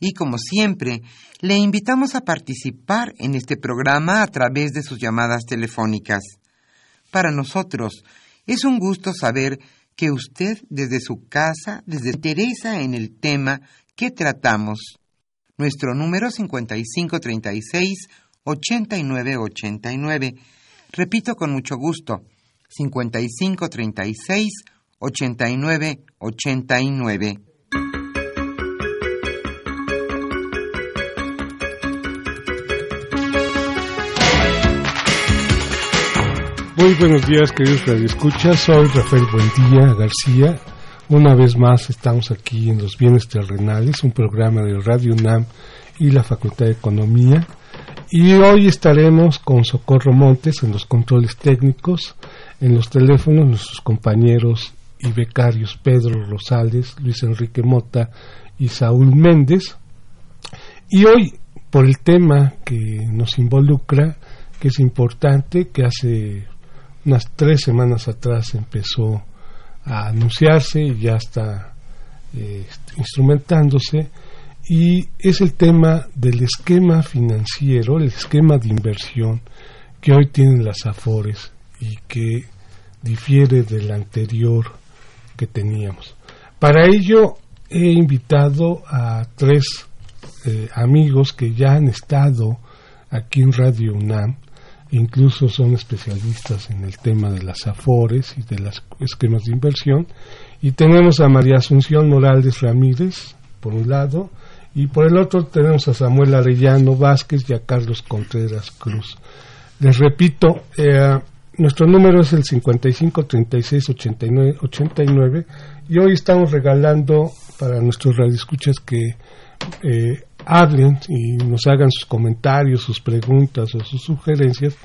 y como siempre, le invitamos a participar en este programa a través de sus llamadas telefónicas. Para nosotros es un gusto saber que usted desde su casa, desde interesa en el tema que tratamos. Nuestro número 5536 8989. Repito con mucho gusto, 5536 8989. Muy buenos días, queridos radioescuchas. Soy Rafael Buendía García. Una vez más estamos aquí en Los Bienes Terrenales, un programa de Radio UNAM y la Facultad de Economía. Y hoy estaremos con Socorro Montes en los controles técnicos, en los teléfonos, nuestros compañeros y becarios Pedro Rosales, Luis Enrique Mota y Saúl Méndez. Y hoy, por el tema que nos involucra, que es importante, que hace unas tres semanas atrás empezó a anunciarse y ya está eh, instrumentándose y es el tema del esquema financiero, el esquema de inversión que hoy tienen las AFORES y que difiere del anterior que teníamos. Para ello he invitado a tres eh, amigos que ya han estado aquí en Radio UNAM incluso son especialistas en el tema de las afores y de los esquemas de inversión. Y tenemos a María Asunción Morales Ramírez, por un lado, y por el otro tenemos a Samuel Arellano Vázquez y a Carlos Contreras Cruz. Les repito, eh, nuestro número es el 55 36 89 89 y hoy estamos regalando para nuestros radioescuchas que eh, hablen y nos hagan sus comentarios, sus preguntas o sus sugerencias,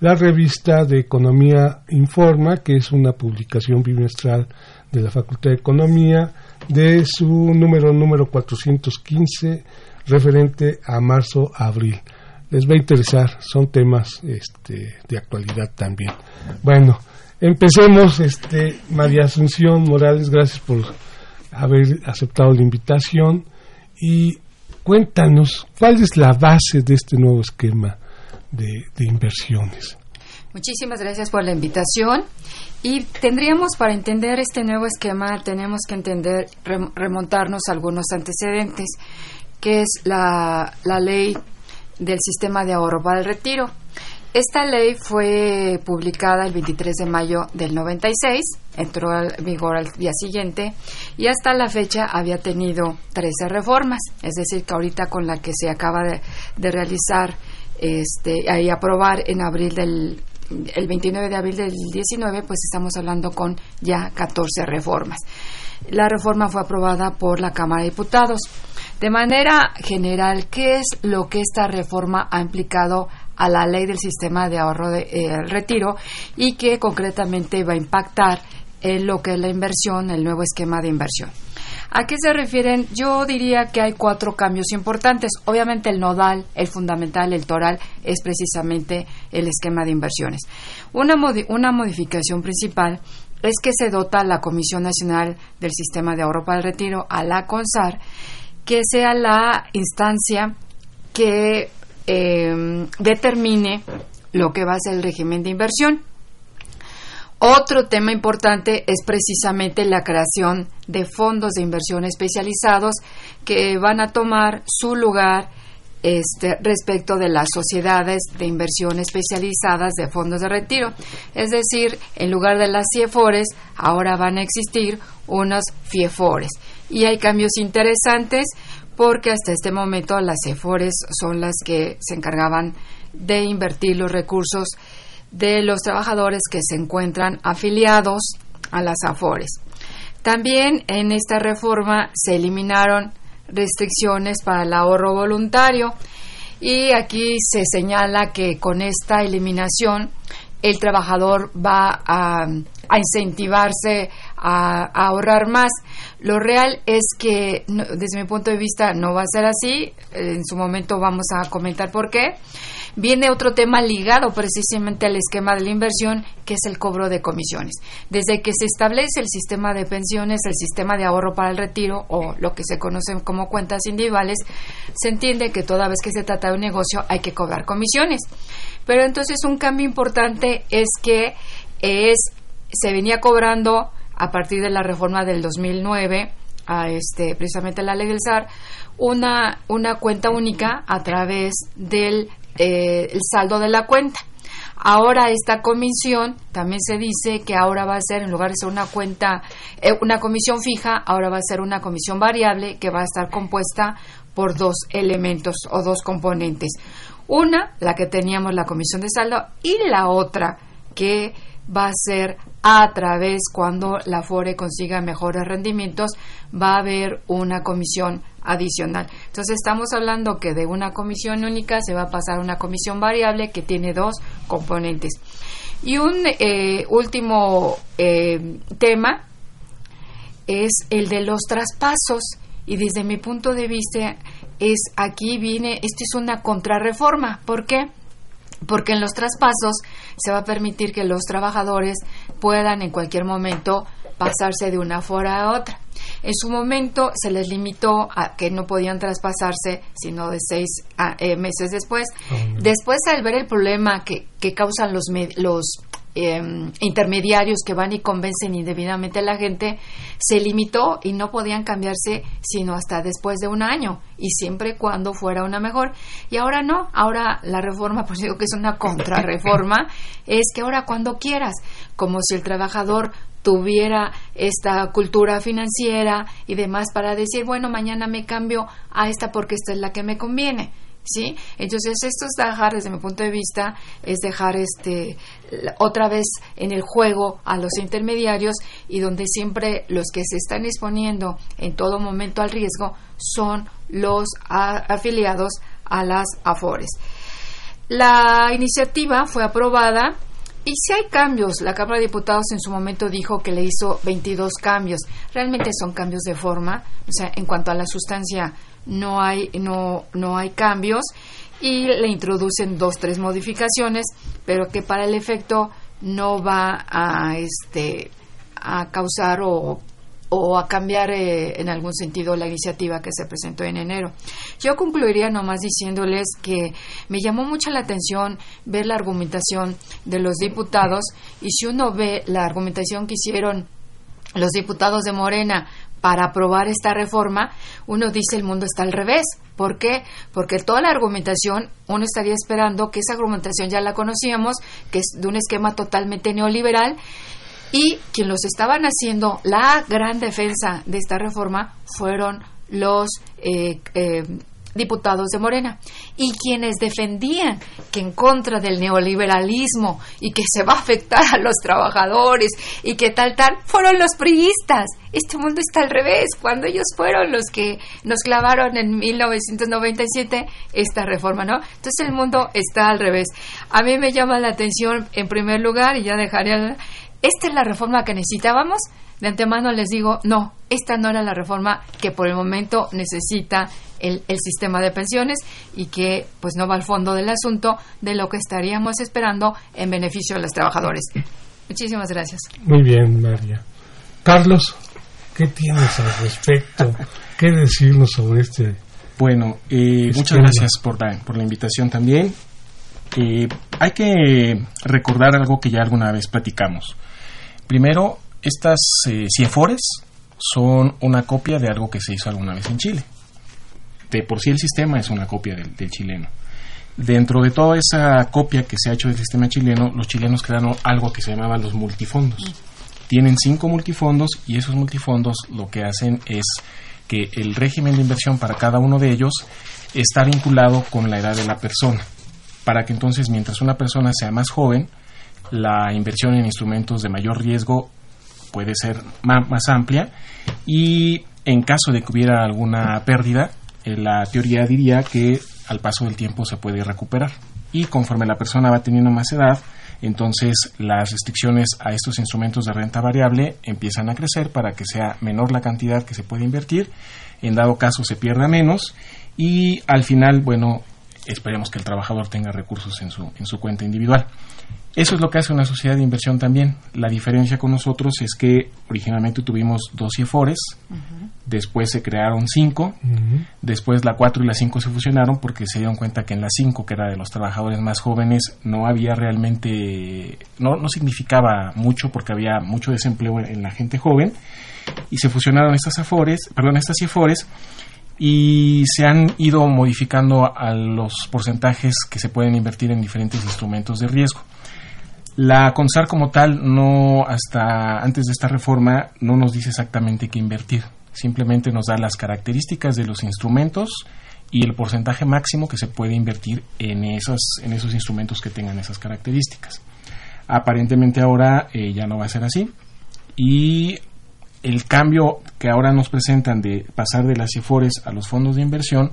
la revista de Economía Informa, que es una publicación bimestral de la Facultad de Economía, de su número número 415, referente a marzo-abril. Les va a interesar, son temas este, de actualidad también. Bueno, empecemos, este, María Asunción Morales, gracias por haber aceptado la invitación y cuéntanos, ¿cuál es la base de este nuevo esquema de, inversiones? Muchísimas gracias por la invitación. Y tendríamos, para entender este nuevo esquema, tenemos que entender, remontarnos a algunos antecedentes, que es la, la ley del sistema de ahorro para el retiro. Esta ley fue publicada el 23 de mayo del 96, entró en vigor al día siguiente y hasta la fecha había tenido 13 reformas, es decir, que ahorita con la que se acaba de, realizar este, y aprobar en abril del el 29 de abril del 19, pues estamos hablando con ya 14 reformas. La reforma fue aprobada por la Cámara de Diputados. De manera general, ¿qué es lo que esta reforma ha implicado a la ley del sistema de ahorro de eh, retiro y que concretamente va a impactar en lo que es la inversión, el nuevo esquema de inversión. ¿A qué se refieren? Yo diría que hay cuatro cambios importantes. Obviamente el nodal, el fundamental, el toral, es precisamente el esquema de inversiones. Una, una modificación principal es que se dota la Comisión Nacional del Sistema de Ahorro para el Retiro, a la CONSAR, que sea la instancia que eh, determine lo que va a ser el régimen de inversión. Otro tema importante es precisamente la creación de fondos de inversión especializados que van a tomar su lugar este, respecto de las sociedades de inversión especializadas de fondos de retiro. Es decir, en lugar de las CIEFORES, ahora van a existir unos FIEFORES. Y hay cambios interesantes porque hasta este momento las CIEFORES son las que se encargaban de invertir los recursos de los trabajadores que se encuentran afiliados a las AFORES. También en esta reforma se eliminaron restricciones para el ahorro voluntario y aquí se señala que con esta eliminación el trabajador va a, incentivarse a, ahorrar más. Lo real es que, desde mi punto de vista, no va a ser así. En su momento vamos a comentar por qué viene otro tema ligado precisamente al esquema de la inversión, que es el cobro de comisiones. Desde que se establece el sistema de pensiones, el sistema de ahorro para el retiro o lo que se conoce como cuentas individuales, se entiende que toda vez que se trata de un negocio hay que cobrar comisiones. Pero entonces un cambio importante es que es se venía cobrando a partir de la reforma del 2009 a este precisamente la ley del SAR una una cuenta única a través del eh, el saldo de la cuenta. Ahora esta comisión también se dice que ahora va a ser, en lugar de ser una cuenta, eh, una comisión fija, ahora va a ser una comisión variable que va a estar compuesta por dos elementos o dos componentes. Una, la que teníamos la comisión de saldo, y la otra que va a ser a través, cuando la FORE consiga mejores rendimientos, va a haber una comisión adicional. Entonces estamos hablando que de una comisión única se va a pasar a una comisión variable que tiene dos componentes. Y un eh, último eh, tema es el de los traspasos y desde mi punto de vista es aquí viene, esto es una contrarreforma. ¿Por qué? Porque en los traspasos se va a permitir que los trabajadores puedan en cualquier momento pasarse de una fora a otra. En su momento se les limitó a que no podían traspasarse sino de seis eh, meses después. Ah, después, al ver el problema que, que causan los, los em, intermediarios que van y convencen indebidamente a la gente, se limitó y no podían cambiarse sino hasta después de un año y siempre cuando fuera una mejor. Y ahora no, ahora la reforma, pues digo que es una contrarreforma, es que ahora cuando quieras, como si el trabajador tuviera esta cultura financiera y demás para decir, bueno, mañana me cambio a esta porque esta es la que me conviene. ¿Sí? Entonces, esto es dejar, desde mi punto de vista, es dejar este otra vez en el juego a los intermediarios y donde siempre los que se están exponiendo en todo momento al riesgo son los afiliados a las AFORES. La iniciativa fue aprobada y si hay cambios, la Cámara de Diputados en su momento dijo que le hizo 22 cambios. Realmente son cambios de forma, o sea, en cuanto a la sustancia no hay no no hay cambios y le introducen dos tres modificaciones, pero que para el efecto no va a este a causar o o a cambiar eh, en algún sentido la iniciativa que se presentó en enero. Yo concluiría nomás diciéndoles que me llamó mucha la atención ver la argumentación de los diputados y si uno ve la argumentación que hicieron los diputados de Morena para aprobar esta reforma, uno dice el mundo está al revés. ¿Por qué? Porque toda la argumentación, uno estaría esperando que esa argumentación ya la conocíamos, que es de un esquema totalmente neoliberal, y quien los estaban haciendo la gran defensa de esta reforma fueron los eh, eh, diputados de Morena y quienes defendían que en contra del neoliberalismo y que se va a afectar a los trabajadores y que tal tal fueron los priistas. Este mundo está al revés, cuando ellos fueron los que nos clavaron en 1997 esta reforma, ¿no? Entonces el mundo está al revés. A mí me llama la atención en primer lugar y ya dejaré esta es la reforma que necesitábamos, de antemano les digo, no, esta no era la reforma que por el momento necesita el, el, sistema de pensiones y que pues no va al fondo del asunto de lo que estaríamos esperando en beneficio de los trabajadores. Muchísimas gracias. Muy bien, María. Carlos, ¿qué tienes al respecto? ¿Qué decirnos sobre este? Bueno, eh, muchas gracias por la, por la invitación también. Eh, hay que recordar algo que ya alguna vez platicamos. Primero, estas eh, CIEFORES son una copia de algo que se hizo alguna vez en Chile. De por sí el sistema es una copia del, del chileno. Dentro de toda esa copia que se ha hecho del sistema chileno, los chilenos crearon algo que se llamaba los multifondos. Tienen cinco multifondos y esos multifondos lo que hacen es que el régimen de inversión para cada uno de ellos está vinculado con la edad de la persona, para que entonces mientras una persona sea más joven, la inversión en instrumentos de mayor riesgo puede ser más, amplia y en caso de que hubiera alguna pérdida, eh, la teoría diría que al paso del tiempo se puede recuperar. Y conforme la persona va teniendo más edad, entonces las restricciones a estos instrumentos de renta variable empiezan a crecer para que sea menor la cantidad que se puede invertir, en dado caso se pierda menos y al final, bueno, esperemos que el trabajador tenga recursos en su, en su cuenta individual. Eso es lo que hace una sociedad de inversión también. La diferencia con nosotros es que originalmente tuvimos dos CIEFORES, uh -huh. después se crearon cinco, uh -huh. después la cuatro y la cinco se fusionaron porque se dieron cuenta que en la cinco, que era de los trabajadores más jóvenes, no había realmente, no, no significaba mucho porque había mucho desempleo en la gente joven y se fusionaron estas AFORES, perdón, estas CIEFORES y se han ido modificando a los porcentajes que se pueden invertir en diferentes instrumentos de riesgo. La CONSAR como tal no hasta antes de esta reforma no nos dice exactamente qué invertir. Simplemente nos da las características de los instrumentos y el porcentaje máximo que se puede invertir en esos, en esos instrumentos que tengan esas características. Aparentemente ahora eh, ya no va a ser así y el cambio que ahora nos presentan de pasar de las CIFORES a los fondos de inversión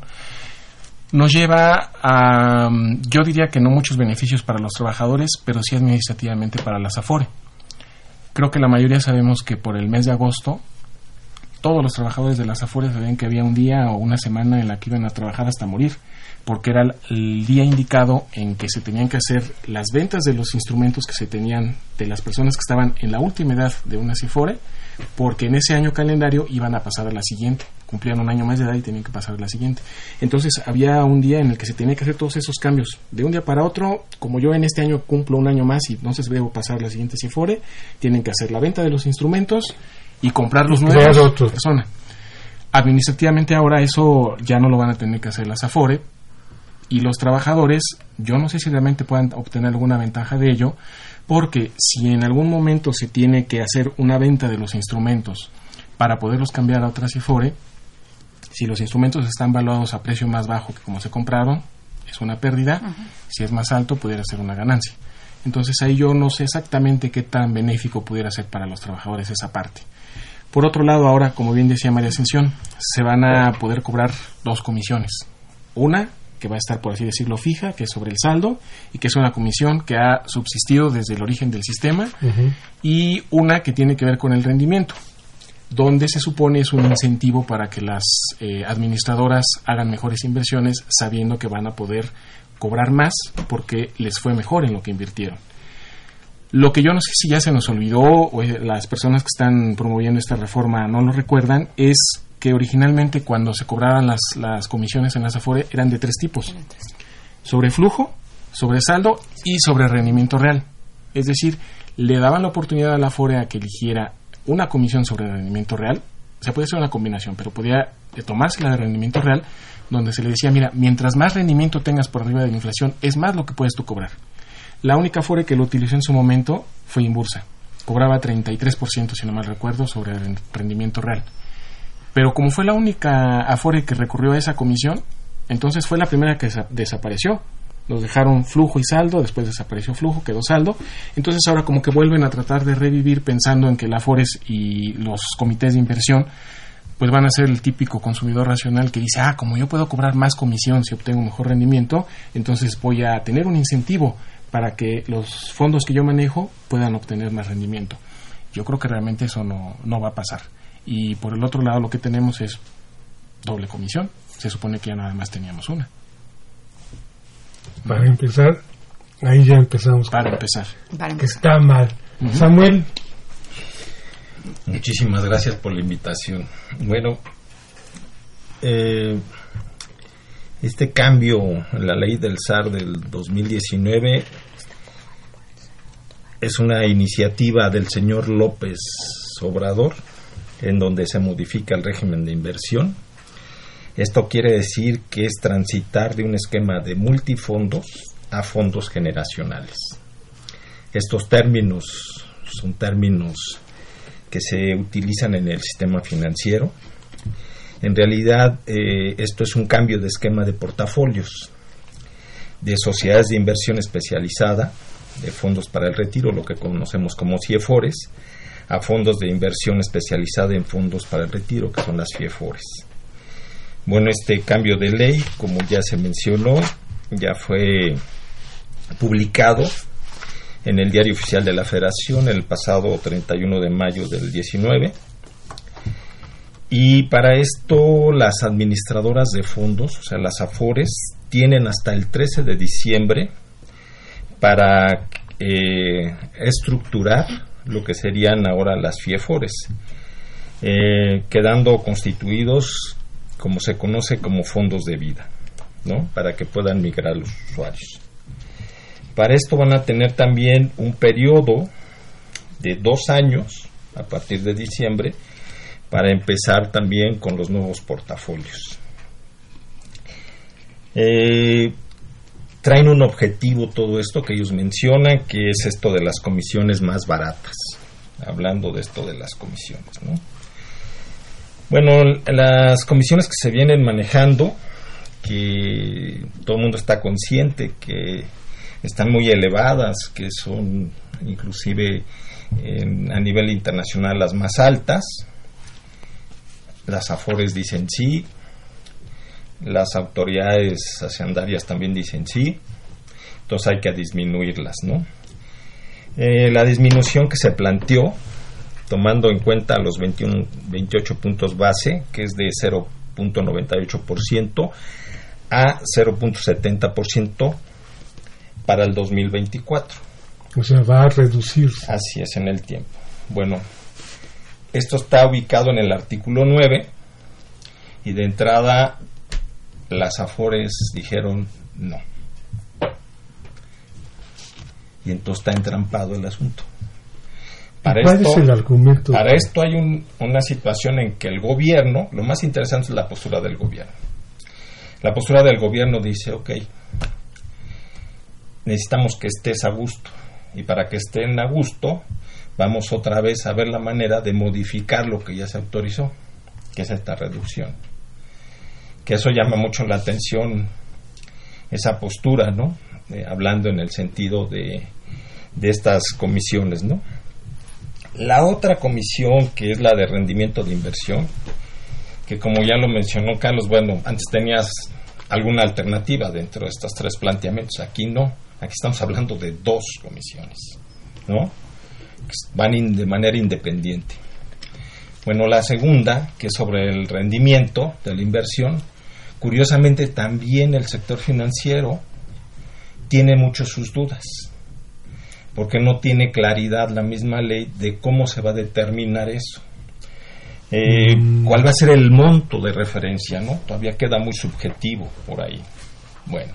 nos lleva a, yo diría que no muchos beneficios para los trabajadores, pero sí administrativamente para las AFORE. Creo que la mayoría sabemos que por el mes de agosto todos los trabajadores de las AFORE sabían que había un día o una semana en la que iban a trabajar hasta morir, porque era el día indicado en que se tenían que hacer las ventas de los instrumentos que se tenían de las personas que estaban en la última edad de una CIFORE, porque en ese año calendario iban a pasar a la siguiente cumplían un año más de edad y tenían que pasar a la siguiente. Entonces había un día en el que se tenía que hacer todos esos cambios. De un día para otro, como yo en este año cumplo un año más y entonces debo pasar a la siguiente CIFORE, tienen que hacer la venta de los instrumentos y comprar los nuevos otros. persona. Administrativamente ahora eso ya no lo van a tener que hacer las AFORE y los trabajadores, yo no sé si realmente puedan obtener alguna ventaja de ello, porque si en algún momento se tiene que hacer una venta de los instrumentos para poderlos cambiar a otra CIFORE, si los instrumentos están valuados a precio más bajo que como se compraron, es una pérdida. Uh -huh. Si es más alto, pudiera ser una ganancia. Entonces ahí yo no sé exactamente qué tan benéfico pudiera ser para los trabajadores esa parte. Por otro lado, ahora, como bien decía María Ascensión, se van a poder cobrar dos comisiones. Una que va a estar, por así decirlo, fija, que es sobre el saldo, y que es una comisión que ha subsistido desde el origen del sistema, uh -huh. y una que tiene que ver con el rendimiento donde se supone es un incentivo para que las eh, administradoras hagan mejores inversiones sabiendo que van a poder cobrar más porque les fue mejor en lo que invirtieron. Lo que yo no sé si ya se nos olvidó o las personas que están promoviendo esta reforma no lo recuerdan es que originalmente cuando se cobraban las, las comisiones en las Afore eran de tres tipos. Sobre flujo, sobre saldo y sobre rendimiento real. Es decir, le daban la oportunidad a la Afore a que eligiera una comisión sobre rendimiento real, se puede hacer una combinación, pero podía tomarse la de rendimiento real, donde se le decía, mira, mientras más rendimiento tengas por arriba de la inflación, es más lo que puedes tú cobrar. La única Afore que lo utilizó en su momento fue Inbursa. Cobraba 33%, si no mal recuerdo, sobre el rendimiento real. Pero como fue la única Afore que recurrió a esa comisión, entonces fue la primera que desapareció nos dejaron flujo y saldo, después desapareció flujo, quedó saldo. Entonces ahora como que vuelven a tratar de revivir pensando en que la Afores y los comités de inversión pues van a ser el típico consumidor racional que dice, ah, como yo puedo cobrar más comisión si obtengo mejor rendimiento, entonces voy a tener un incentivo para que los fondos que yo manejo puedan obtener más rendimiento. Yo creo que realmente eso no, no va a pasar. Y por el otro lado lo que tenemos es doble comisión. Se supone que ya nada más teníamos una. Para empezar, ahí ya empezamos. Para empezar. Que está mal. Samuel. Muchísimas gracias por la invitación. Bueno, eh, este cambio en la ley del SAR del 2019 es una iniciativa del señor López Obrador en donde se modifica el régimen de inversión. Esto quiere decir que es transitar de un esquema de multifondos a fondos generacionales. Estos términos son términos que se utilizan en el sistema financiero. En realidad, eh, esto es un cambio de esquema de portafolios de sociedades de inversión especializada, de fondos para el retiro, lo que conocemos como CIEFORES, a fondos de inversión especializada en fondos para el retiro, que son las FIEFORES. Bueno, este cambio de ley, como ya se mencionó, ya fue publicado en el Diario Oficial de la Federación el pasado 31 de mayo del 19. Y para esto las administradoras de fondos, o sea, las AFORES, tienen hasta el 13 de diciembre para eh, estructurar lo que serían ahora las FIEFORES, eh, quedando constituidos como se conoce como fondos de vida, ¿no? Para que puedan migrar los usuarios. Para esto van a tener también un periodo de dos años a partir de diciembre para empezar también con los nuevos portafolios. Eh, traen un objetivo todo esto que ellos mencionan, que es esto de las comisiones más baratas, hablando de esto de las comisiones. ¿no? Bueno, las comisiones que se vienen manejando, que todo el mundo está consciente que están muy elevadas, que son inclusive a nivel internacional las más altas. Las AFORES dicen sí, las autoridades hacendarias también dicen sí, entonces hay que disminuirlas, ¿no? Eh, la disminución que se planteó, tomando en cuenta los 21, 28 puntos base, que es de 0.98% a 0.70%, para el 2024. O sea, va a reducir. Así es, en el tiempo. Bueno, esto está ubicado en el artículo 9 y de entrada las AFORES dijeron no. Y entonces está entrampado el asunto. Para ¿Cuál esto, es el argumento? Para esto hay una situación en que el gobierno, lo más interesante es la postura del gobierno. La postura del gobierno dice, ok, necesitamos que estés a gusto. Y para que estén a gusto, vamos otra vez a ver la manera de modificar lo que ya se autorizó, que es esta reducción. Que eso llama mucho la atención, esa postura, ¿no? Eh, hablando en el sentido de, de estas comisiones, ¿no? La otra comisión, que es la de rendimiento de inversión, que como ya lo mencionó Carlos, bueno, antes tenías alguna alternativa dentro de estos tres planteamientos, aquí no Aquí estamos hablando de dos comisiones, ¿no? Van de manera independiente. Bueno, la segunda, que es sobre el rendimiento de la inversión, curiosamente también el sector financiero tiene muchas sus dudas, porque no tiene claridad la misma ley de cómo se va a determinar eso. Eh, mm. ¿Cuál va a ser el monto de referencia? ¿no? Todavía queda muy subjetivo por ahí. Bueno,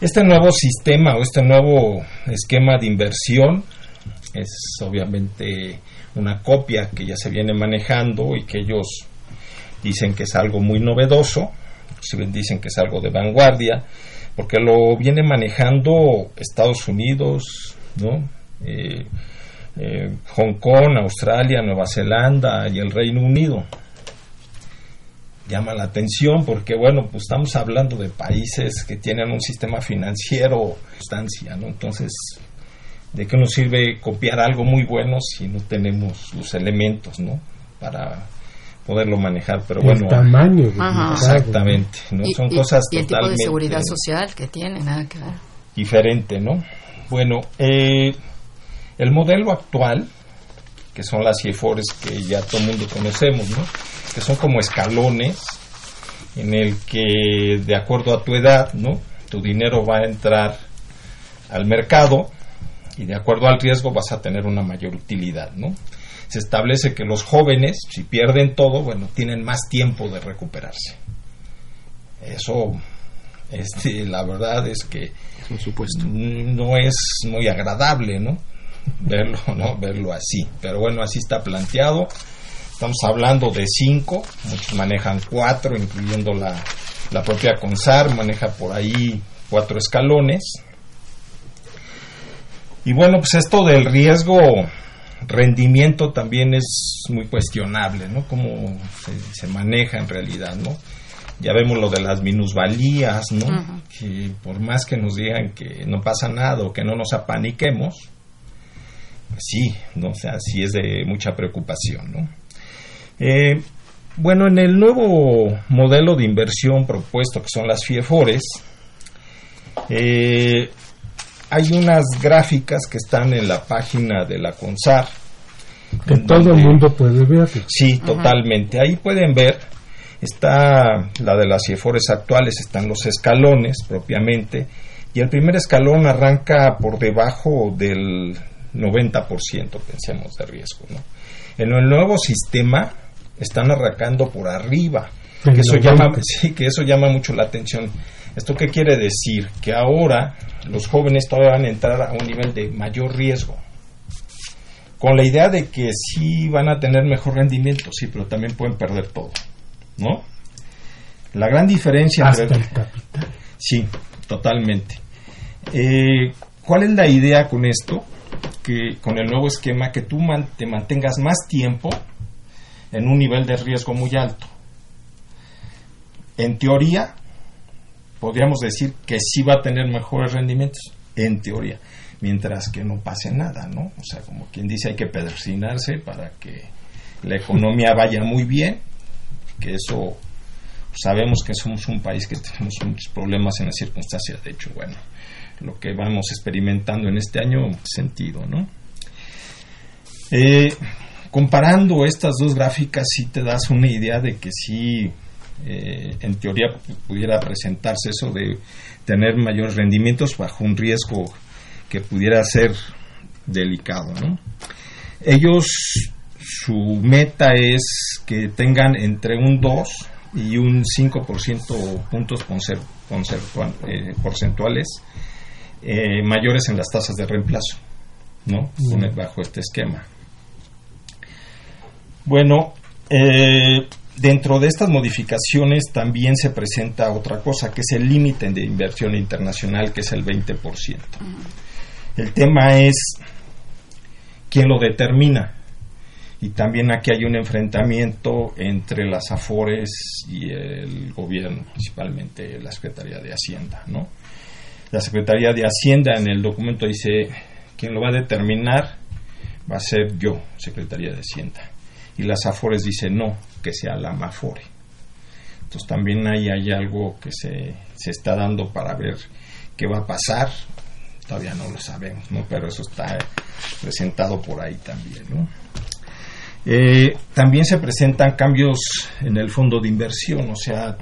este nuevo sistema o este nuevo esquema de inversión es obviamente una copia que ya se viene manejando y que ellos dicen que es algo muy novedoso, dicen que es algo de vanguardia, porque lo viene manejando Estados Unidos, ¿no? Eh, eh, Hong Kong, Australia, Nueva Zelanda y el Reino Unido llama la atención porque, bueno, pues estamos hablando de países que tienen un sistema financiero estancia, ¿no? Entonces, ¿de qué nos sirve copiar algo muy bueno si no tenemos los elementos, ¿no? Para poderlo manejar, pero bueno. El tamaño. Exactamente, ¿no? Son cosas y el tipo de seguridad social que tiene, nada que ver. diferente, ¿no? Bueno, eh, el modelo actual, que son las CIEFORES que ya todo el mundo conocemos, ¿no? Que son como escalones en el que, de acuerdo a tu edad, ¿no? Tu dinero va a entrar al mercado y de acuerdo al riesgo vas a tener una mayor utilidad, ¿no? Se establece que los jóvenes, si pierden todo, bueno, tienen más tiempo de recuperarse. Eso, este, la verdad es que supuesto. no es muy agradable, ¿no? Verlo, ¿no? Verlo así. Pero bueno, así está planteado. Estamos hablando de cinco, muchos manejan cuatro, incluyendo la, la propia CONSAR, maneja por ahí cuatro escalones. Y bueno, pues esto del riesgo rendimiento también es muy cuestionable, ¿no? Cómo se, maneja en realidad, ¿no? Ya vemos lo de las minusvalías, ¿no? Que por más que nos digan que no pasa nada o que no nos apaniquemos, pues sí, ¿no? O sea, sí es de mucha preocupación, ¿no? Eh, bueno, en el nuevo modelo de inversión propuesto, que son las FIEFORES, eh, hay unas gráficas que están en la página de la CONSAR. Que todo el mundo puede ver. Sí, totalmente. Ahí pueden ver, está la de las CIEFORES actuales, están los escalones propiamente, y el primer escalón arranca por debajo del 90%, pensemos, de riesgo. ¿no? En el nuevo sistema están arrancando por arriba, que eso, llama, sí, que eso llama mucho la atención. ¿Esto qué quiere decir? Que ahora los jóvenes todavía van a entrar a un nivel de mayor riesgo. Con la idea de que sí van a tener mejor rendimiento, sí, pero también pueden perder todo. ¿No? La gran diferencia. Hasta el capital. Sí, totalmente. Eh, ¿Cuál es la idea con esto? Que con el nuevo esquema, que tú te mantengas más tiempo en un nivel de riesgo muy alto. En teoría, podríamos decir que sí va a tener mejores rendimientos, en teoría, mientras que no pase nada, ¿no? O sea, como quien dice, hay que pedrecinarse para que la economía vaya muy bien, que eso sabemos que somos un país que tenemos muchos problemas en las circunstancias, de hecho, bueno, lo que vamos experimentando en este año sentido, ¿no? Eh, comparando estas dos gráficas sí te das una idea de que sí eh, en teoría pudiera presentarse eso de tener mayores rendimientos bajo un riesgo que pudiera ser delicado. ¿no? Ellos, su meta es que tengan entre un 2 y un 5% puntos eh, porcentuales eh, mayores en las tasas de reemplazo, ¿no? Bajo este esquema. Bueno, eh, Dentro de estas modificaciones también se presenta otra cosa, que es el límite de inversión internacional, que es el 20%. El tema es quién lo determina. Y también aquí hay un enfrentamiento entre las AFORES y el gobierno, principalmente la Secretaría de Hacienda. ¿no? La Secretaría de Hacienda en el documento dice, quien lo va a determinar va a ser yo, Secretaría de Hacienda y las Afores dice no, que sea la Mafore. Entonces también ahí hay algo que se, se está dando para ver qué va a pasar. Todavía no lo sabemos, ¿no? pero eso está presentado por ahí también. ¿no? Eh, también se presentan cambios en el fondo de inversión, o sea,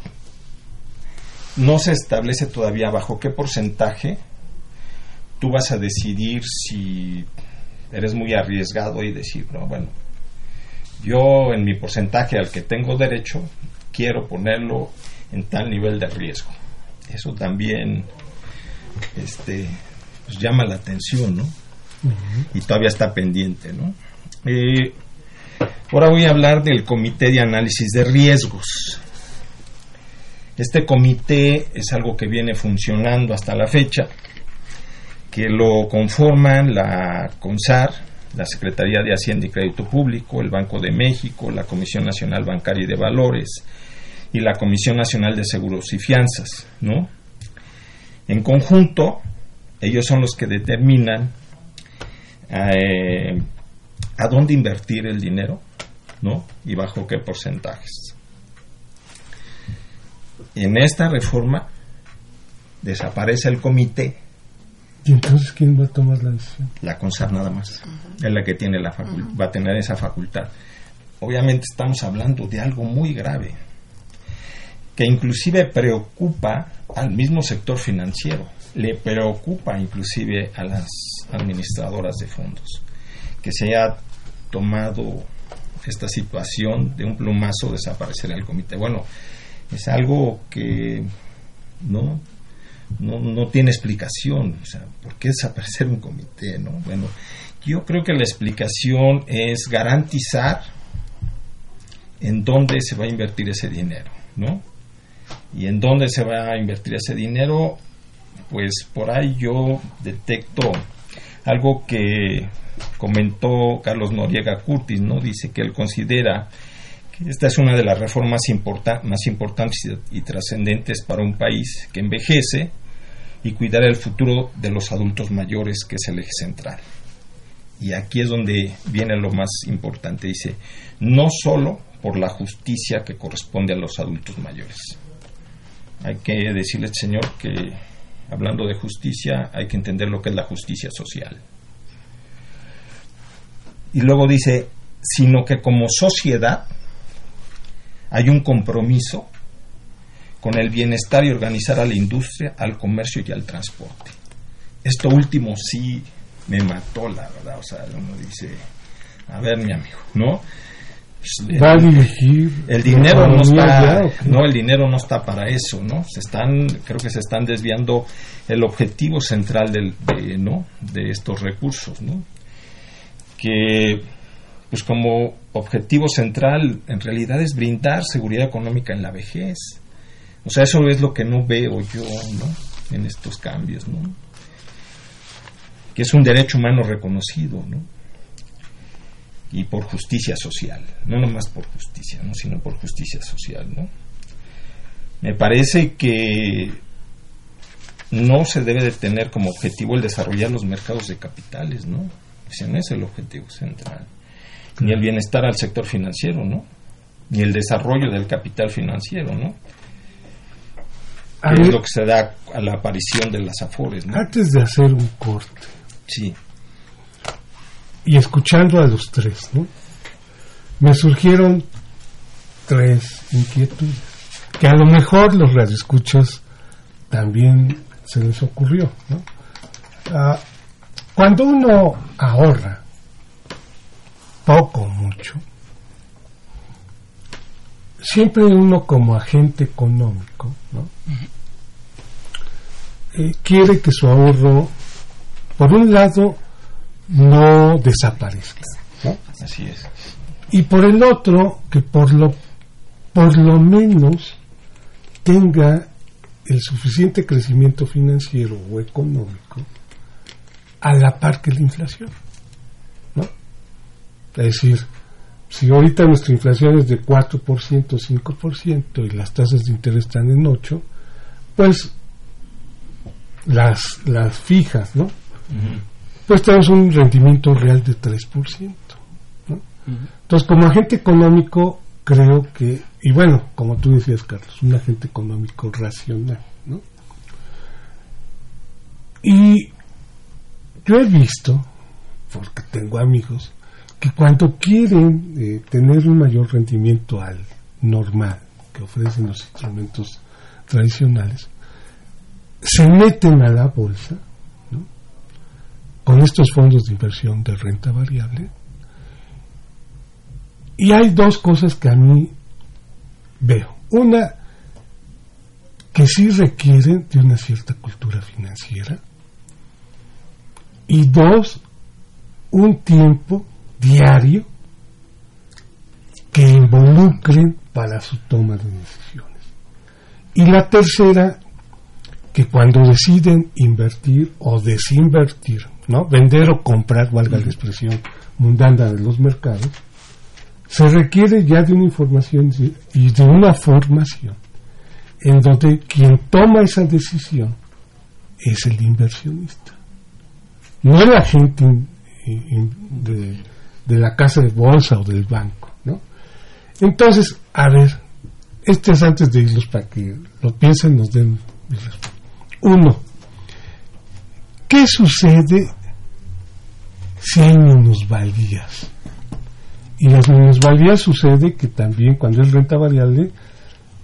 no se establece todavía bajo qué porcentaje tú vas a decidir si eres muy arriesgado y decir, no, bueno, yo en mi porcentaje al que tengo derecho quiero ponerlo en tal nivel de riesgo. Eso también este, pues llama la atención, ¿no? Y todavía está pendiente, ¿no? Eh, ahora voy a hablar del Comité de Análisis de Riesgos. Este comité es algo que viene funcionando hasta la fecha, que lo conforman la CONSAR, la Secretaría de Hacienda y Crédito Público, el Banco de México, la Comisión Nacional Bancaria y de Valores y la Comisión Nacional de Seguros y Fianzas, ¿no? En conjunto, ellos son los que determinan eh, a dónde invertir el dinero, ¿no? Y bajo qué porcentajes. En esta reforma desaparece el comité ¿Y entonces quién va a tomar la decisión? La CONSAR nada más. Es la que tiene la va a tener esa facultad. Obviamente estamos hablando de algo muy grave, que inclusive preocupa al mismo sector financiero, le preocupa inclusive a las administradoras de fondos, que se haya tomado esta situación de un plumazo desaparecer el comité. Bueno, es algo que no, no, no tiene explicación. O sea, ¿por qué desaparecer un comité? ¿no? Bueno, yo creo que la explicación es garantizar en dónde se va a invertir ese dinero, ¿no? Y en dónde se va a invertir ese dinero, pues por ahí yo detecto algo que comentó Carlos Noriega Curtis, ¿no? Dice que él considera que esta es una de las reformas más importantes y trascendentes para un país que envejece y cuidar el futuro de los adultos mayores, que es el eje central. Y aquí es donde viene lo más importante. Dice, no solo por la justicia que corresponde a los adultos mayores. Hay que decirle al Señor que, hablando de justicia, hay que entender lo que es la justicia social. Y luego dice, sino que como sociedad hay un compromiso con el bienestar y organizar a la industria, al comercio y al transporte. Esto último sí me mató, la verdad. O sea, uno dice, a ver, mi amigo, ¿no? va a dirigir el dinero no está no el dinero no está para eso no se están creo que se están desviando el objetivo central del, de no de estos recursos no que pues como objetivo central en realidad es brindar seguridad económica en la vejez o sea eso es lo que no veo yo no en estos cambios no que es un derecho humano reconocido no y por justicia social, no nomás por justicia, ¿no? sino por justicia social. ¿no? Me parece que no se debe de tener como objetivo el desarrollar los mercados de capitales, ¿no? Ese no es el objetivo central. Ni el bienestar al sector financiero, ¿no? Ni el desarrollo del capital financiero, ¿no? Es lo que se da a la aparición de las afores, ¿no? Antes de hacer un corte. Sí y escuchando a los tres, ¿no? Me surgieron tres inquietudes que a lo mejor los radioescuchas también se les ocurrió, ¿no? Ah, cuando uno ahorra poco o mucho, siempre uno como agente económico, ¿no? Eh, quiere que su ahorro, por un lado, no desaparezca. Así es. Y por el otro, que por lo, por lo menos tenga el suficiente crecimiento financiero o económico a la par que la inflación. ¿no? Es decir, si ahorita nuestra inflación es de 4%, 5% y las tasas de interés están en 8%, pues las, las fijas, ¿no? pues tenemos un rendimiento real de 3%. Entonces, como agente económico, creo que, y bueno, como tú decías, Carlos, un agente económico racional. ¿no? Y yo he visto, porque tengo amigos, que cuando quieren eh, tener un mayor rendimiento al normal que ofrecen los instrumentos tradicionales, se meten a la bolsa con estos fondos de inversión de renta variable. Y hay dos cosas que a mí veo. Una, que sí requieren de una cierta cultura financiera. Y dos, un tiempo diario que involucren para su toma de decisiones. Y la tercera, que cuando deciden invertir o desinvertir ¿no? Vender o comprar, valga la expresión mundana de los mercados, se requiere ya de una información y de una formación en donde quien toma esa decisión es el inversionista, no el agente de, de, la casa de bolsa o del banco. ¿no? Entonces, a ver, este es antes de irlos para que lo piensen, nos den Uno, ¿Qué ¿qué sucede si hay minusvalías? Y las minusvalías sucede que también cuando es renta variable,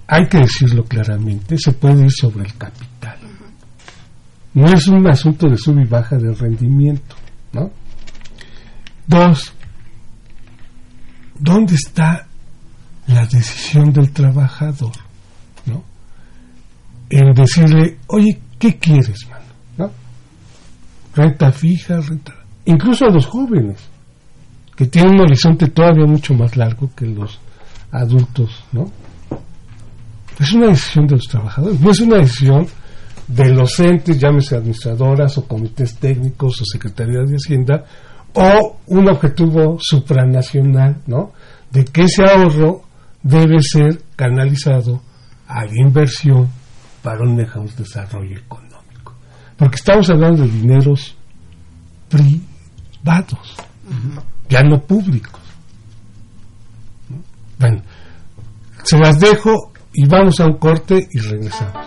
hay que decirlo claramente, se puede ir sobre el capital. No es un asunto de sub y baja de rendimiento, ¿no? Dos, ¿dónde está la decisión del trabajador? ¿No? En decirle, oye, ¿qué quieres, mano? ¿No? Renta fija, renta. Incluso a los jóvenes, que tienen un horizonte todavía mucho más largo que los adultos, ¿no? Es una decisión de los trabajadores, no es una decisión de los entes, llámese administradoras o comités técnicos o secretarías de Hacienda, o un objetivo supranacional, ¿no? De que ese ahorro debe ser canalizado a la inversión para un mejor desarrollo económico. Porque estamos hablando de dineros privados, ya no públicos. Bueno, se las dejo y vamos a un corte y regresamos.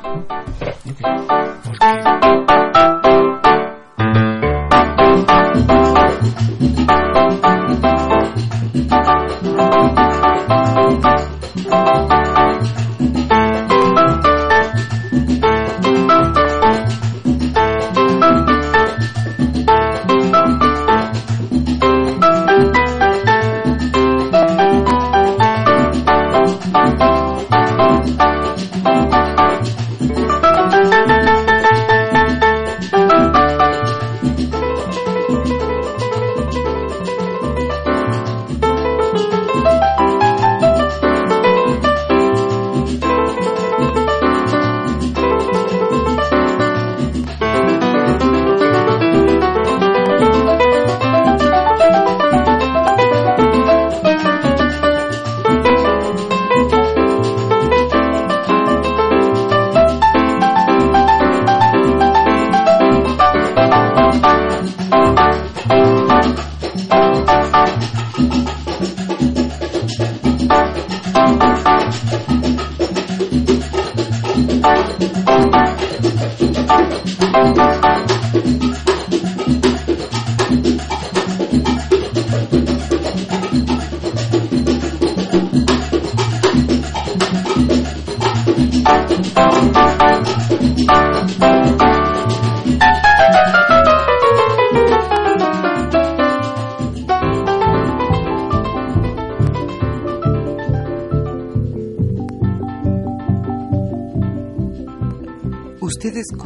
Thank you.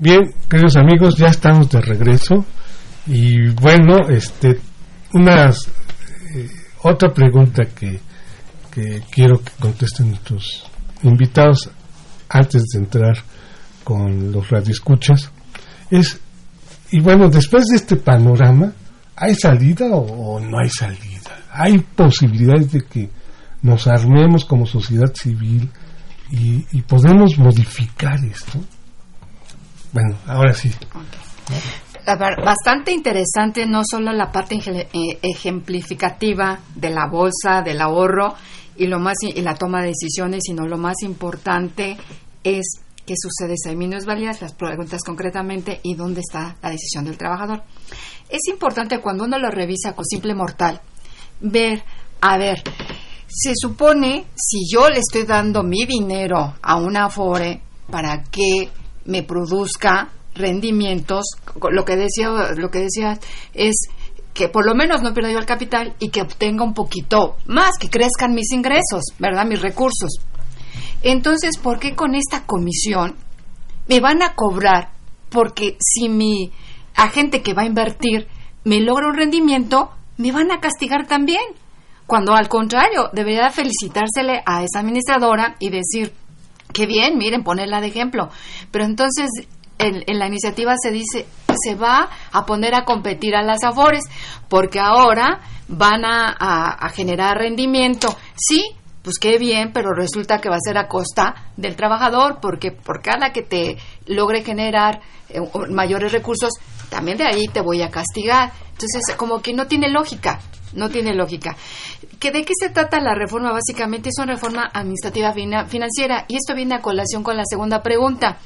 Bien, queridos amigos, ya estamos de regreso y bueno, este, unas eh, otra pregunta que, que quiero que contesten nuestros invitados antes de entrar con los radioescuchas es y bueno, después de este panorama, ¿hay salida o, no hay salida? ¿Hay posibilidades de que nos armemos como sociedad civil y, y podemos modificar esto? Bueno, ahora sí. Bastante interesante no solo la parte eh, ejemplificativa de la bolsa, del ahorro y, lo más, y la toma de decisiones, sino lo más importante es qué sucede si hay minusvalías, las preguntas concretamente y dónde está la decisión del trabajador. Es importante cuando uno lo revisa con simple mortal, ver, a ver, se supone si yo le estoy dando mi dinero a una Afore para que me produzca rendimientos, lo que decía, lo que decía es que por lo menos no pierda yo el capital y que obtenga un poquito más, que crezcan mis ingresos, ¿verdad? Mis recursos. Entonces, ¿por qué con esta comisión me van a cobrar? Porque si mi agente que va a invertir me logra un rendimiento, me van a castigar también. Cuando al contrario, debería felicitársele a esa administradora y decir, qué bien, miren, ponerla de ejemplo. Pero entonces en, la iniciativa se dice se va a poner a competir a las afores porque ahora van a, generar rendimiento. Sí, pues qué bien, pero resulta que va a ser a costa del trabajador, porque por cada que te logre generar eh, mayores recursos, también de ahí te voy a castigar. Entonces, como que no tiene lógica, no tiene lógica. ¿Que ¿De qué se trata la reforma? Básicamente es una reforma administrativa financiera y esto viene a colación con la segunda pregunta.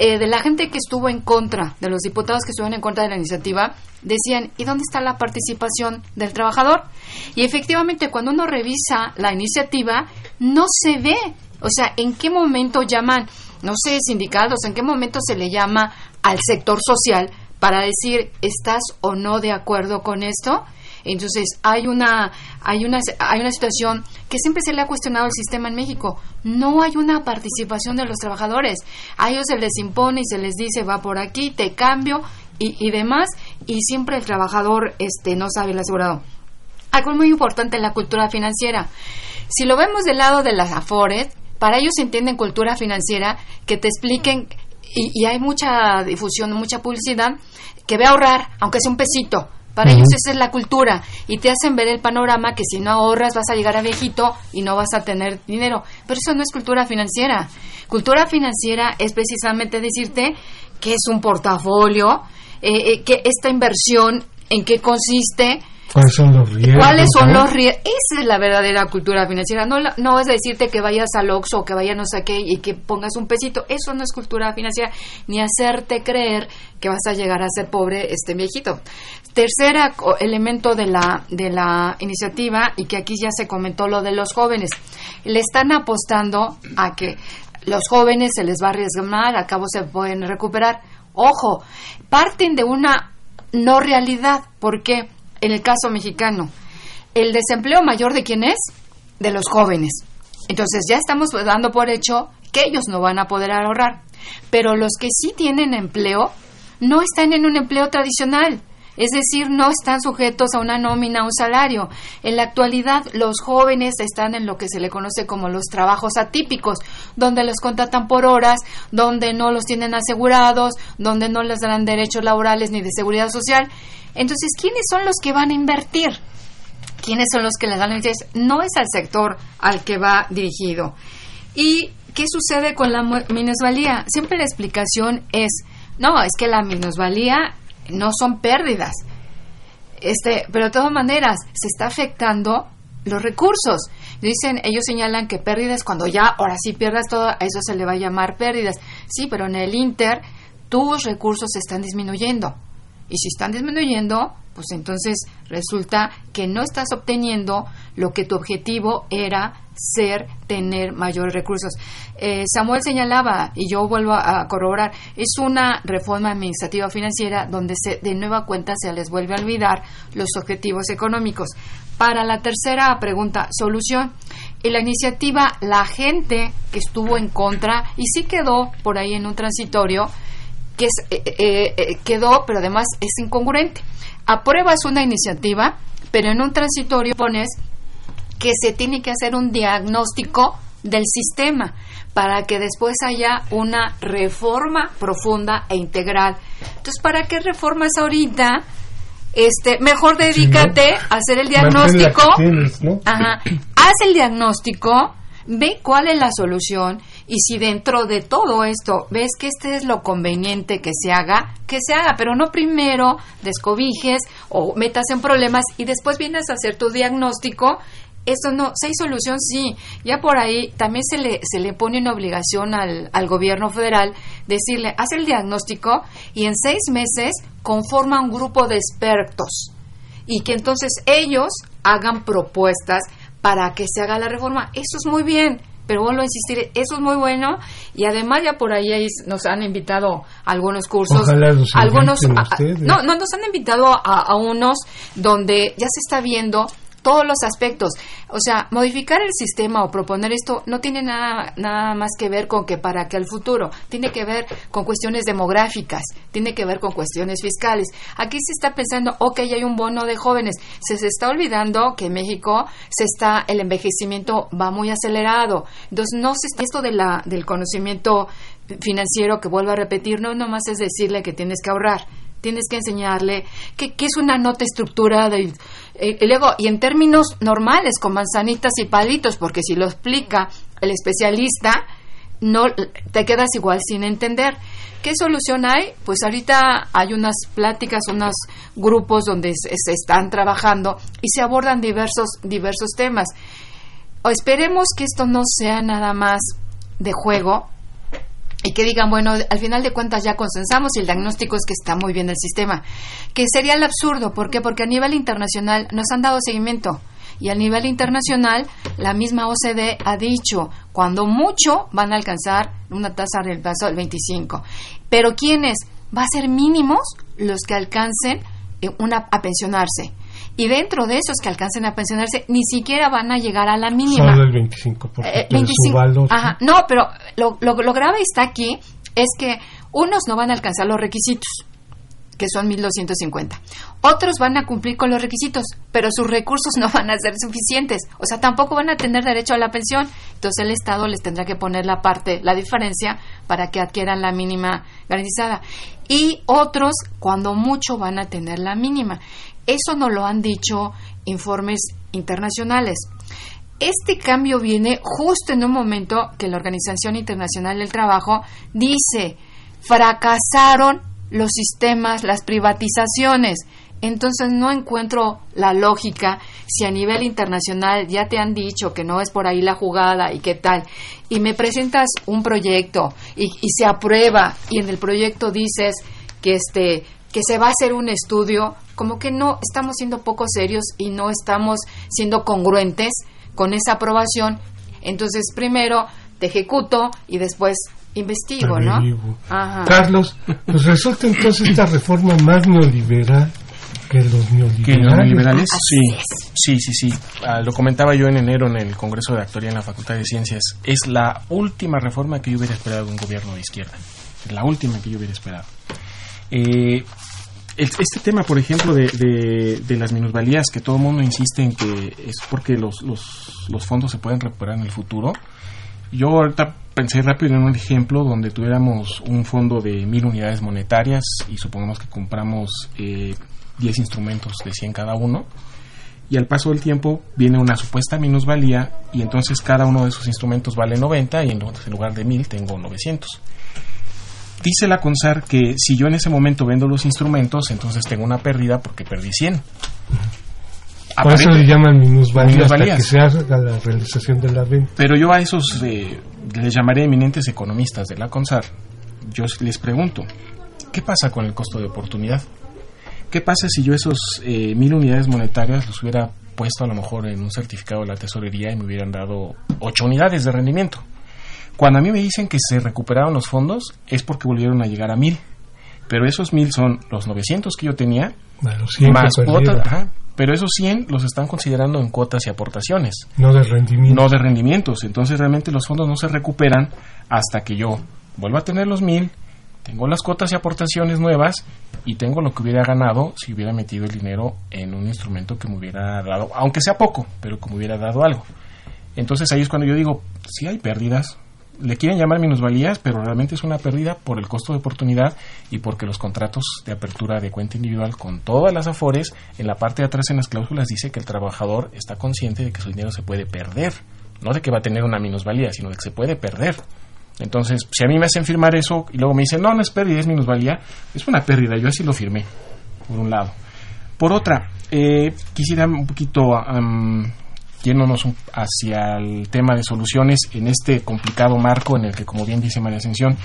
Eh, de la gente que estuvo en contra, de los diputados que estuvieron en contra de la iniciativa, decían, ¿y dónde está la participación del trabajador? Y efectivamente, cuando uno revisa la iniciativa, no se ve, o sea, en qué momento llaman, no sé, sindicatos, en qué momento se le llama al sector social para decir, ¿estás o no de acuerdo con esto? Entonces, hay una, hay, una, hay una situación que siempre se le ha cuestionado al sistema en México. No hay una participación de los trabajadores. A ellos se les impone y se les dice, va por aquí, te cambio y, y demás, y siempre el trabajador este, no sabe el asegurado. Algo muy importante en la cultura financiera. Si lo vemos del lado de las AFORES, para ellos entienden cultura financiera que te expliquen, y, y hay mucha difusión, mucha publicidad, que ve ahorrar, aunque sea un pesito, para ellos esa es la cultura y te hacen ver el panorama que si no ahorras vas a llegar a viejito y no vas a tener dinero. Pero eso no es cultura financiera. Cultura financiera es precisamente decirte que es un portafolio, eh, eh, que esta inversión en qué consiste, ¿Cuáles son los riesgos? ¿Cuáles son los riesgos? Esa es la verdadera cultura financiera. No, no es decirte que vayas al Oxxo o que vayas no sé qué y que pongas un pesito. Eso no es cultura financiera. Ni hacerte creer que vas a llegar a ser pobre este viejito. Tercer elemento de la, de la iniciativa, y que aquí ya se comentó lo de los jóvenes. Le están apostando a que los jóvenes se les va a arriesgar, a cabo se pueden recuperar. Ojo, parten de una no realidad. ¿Por qué? En el caso mexicano, el desempleo mayor de quién es? De los jóvenes. Entonces ya estamos dando por hecho que ellos no van a poder ahorrar. Pero los que sí tienen empleo no están en un empleo tradicional. Es decir, no están sujetos a una nómina, a un salario. En la actualidad, los jóvenes están en lo que se le conoce como los trabajos atípicos, donde los contratan por horas, donde no los tienen asegurados, donde no les dan derechos laborales ni de seguridad social. Entonces, ¿quiénes son los que van a invertir? ¿Quiénes son los que les dan el No es al sector al que va dirigido. ¿Y qué sucede con la minusvalía? Siempre la explicación es, no, es que la minusvalía no son pérdidas. Este, pero de todas maneras, se está afectando los recursos. Dicen, ellos señalan que pérdidas cuando ya, ahora sí pierdas todo, a eso se le va a llamar pérdidas. Sí, pero en el Inter tus recursos están disminuyendo. Y si están disminuyendo, pues entonces resulta que no estás obteniendo lo que tu objetivo era ser, tener mayores recursos. Eh, Samuel señalaba, y yo vuelvo a, corroborar, es una reforma administrativa financiera donde se, de nueva cuenta se les vuelve a olvidar los objetivos económicos. Para la tercera pregunta, solución. En la iniciativa, la gente que estuvo en contra y sí quedó por ahí en un transitorio, que eh, eh, eh, quedó, pero además es incongruente. Apruebas una iniciativa, pero en un transitorio pones que se tiene que hacer un diagnóstico del sistema para que después haya una reforma profunda e integral. Entonces, ¿para qué reformas ahorita? Este, mejor dedícate a hacer el diagnóstico. Haz el diagnóstico, ve cuál es la solución y si dentro de todo esto ves que este es lo conveniente que se haga, que se haga, pero no primero descobijes o metas en problemas y después vienes a hacer tu diagnóstico eso no, si hay solución, sí. Ya por ahí también se le, se le pone una obligación al, al gobierno federal decirle, haz el diagnóstico y en seis meses conforma un grupo de expertos y que entonces ellos hagan propuestas para que se haga la reforma. Eso es muy bien, pero vuelvo a insistir, eso es muy bueno y además ya por ahí nos han invitado a algunos cursos, algunos, no, no nos han invitado a, a unos donde ya se está viendo todos los aspectos. O sea, modificar el sistema o proponer esto no tiene nada, nada más que ver con que para que al futuro, tiene que ver con cuestiones demográficas, tiene que ver con cuestiones fiscales. Aquí se está pensando, ok, hay un bono de jóvenes, se, se está olvidando que en México se está, el envejecimiento va muy acelerado. Entonces, no se, esto de la, del conocimiento financiero que vuelvo a repetir, no nomás es decirle que tienes que ahorrar, tienes que enseñarle qué es una nota estructurada y, luego y en términos normales con manzanitas y palitos porque si lo explica el especialista no te quedas igual sin entender. Qué solución hay pues ahorita hay unas pláticas unos grupos donde se, se están trabajando y se abordan diversos diversos temas. O esperemos que esto no sea nada más de juego y que digan, bueno, al final de cuentas ya consensamos y el diagnóstico es que está muy bien el sistema, que sería el absurdo, ¿por qué? Porque a nivel internacional nos han dado seguimiento y a nivel internacional la misma OCDE ha dicho, cuando mucho van a alcanzar una tasa del paso del 25, pero ¿quiénes? Va a ser mínimos los que alcancen eh, una, a pensionarse y dentro de esos que alcancen a pensionarse ni siquiera van a llegar a la mínima. Solo el 25%. Eh, 25 valor, ajá, no, pero lo, lo, lo, grave está aquí es que unos no van a alcanzar los requisitos, que son 1.250. Otros van a cumplir con los requisitos, pero sus recursos no van a ser suficientes. O sea, tampoco van a tener derecho a la pensión. Entonces el Estado les tendrá que poner la parte, la diferencia, para que adquieran la mínima garantizada. Y otros, cuando mucho, van a tener la mínima. Eso no lo han dicho informes internacionales. Este cambio viene justo en un momento que la Organización Internacional del Trabajo dice, fracasaron los sistemas, las privatizaciones. Entonces no encuentro la lógica si a nivel internacional ya te han dicho que no es por ahí la jugada y qué tal, y me presentas un proyecto y, y se aprueba y en el proyecto dices que este que se va a hacer un estudio, como que no estamos siendo poco serios y no estamos siendo congruentes con esa aprobación. Entonces, primero te ejecuto y después investigo, ¿no? Ajá. Carlos, pues resulta entonces esta reforma más neoliberal que los neoliberales. ¿Que los neoliberales? Sí, sí, sí, sí. Ah, lo comentaba yo en enero en el Congreso de Actoría en la Facultad de Ciencias. Es la última reforma que yo hubiera esperado de un gobierno de izquierda. La última que yo hubiera esperado. Eh, este tema, por ejemplo, de, de, las minusvalías, que todo el mundo insiste en que es porque los, los, fondos se pueden recuperar en el futuro. Yo ahorita pensé rápido en un ejemplo donde tuviéramos un fondo de mil unidades monetarias y supongamos que compramos eh, 10 instrumentos de 100 cada uno. Y al paso del tiempo viene una supuesta minusvalía y entonces cada uno de esos instrumentos vale 90 y en lugar de 1000 tengo 900 dice la CONSAR que si yo en ese momento vendo los instrumentos, entonces tengo una pérdida porque perdí 100. Por eso le llaman minusvalías, hasta que se haga la realización de la venta. Pero yo a esos eh, les llamaré eminentes economistas de la CONSAR, yo les pregunto, ¿qué pasa con el costo de oportunidad? ¿Qué pasa si yo esos eh, mil unidades monetarias los hubiera puesto a lo mejor en un certificado de la tesorería y me hubieran dado ocho unidades de rendimiento? Cuando a mí me dicen que se recuperaron los fondos es porque volvieron a llegar a mil. Pero esos mil son los 900 que yo tenía, bueno, más cuotas. Ajá, pero esos 100 los están considerando en cuotas y aportaciones. No de rendimientos. No de rendimientos. Entonces realmente los fondos no se recuperan hasta que yo vuelva a tener los mil, tengo las cuotas y aportaciones nuevas y tengo lo que hubiera ganado si hubiera metido el dinero en un instrumento que me hubiera dado, aunque sea poco, pero que me hubiera dado algo. Entonces ahí es cuando yo digo, si hay pérdidas, le quieren llamar minusvalías, pero realmente es una pérdida por el costo de oportunidad y porque los contratos de apertura de cuenta individual con todas las afores, en la parte de atrás en las cláusulas dice que el trabajador está consciente de que su dinero se puede perder, no de que va a tener una minusvalía, sino de que se puede perder. Entonces, si a mí me hacen firmar eso y luego me dicen, no, no es pérdida, es minusvalía, es una pérdida, yo así lo firmé, por un lado. Por otra, eh, quisiera un poquito yéndonos hacia el tema de soluciones en este complicado marco en el que, como bien dice María Ascensión,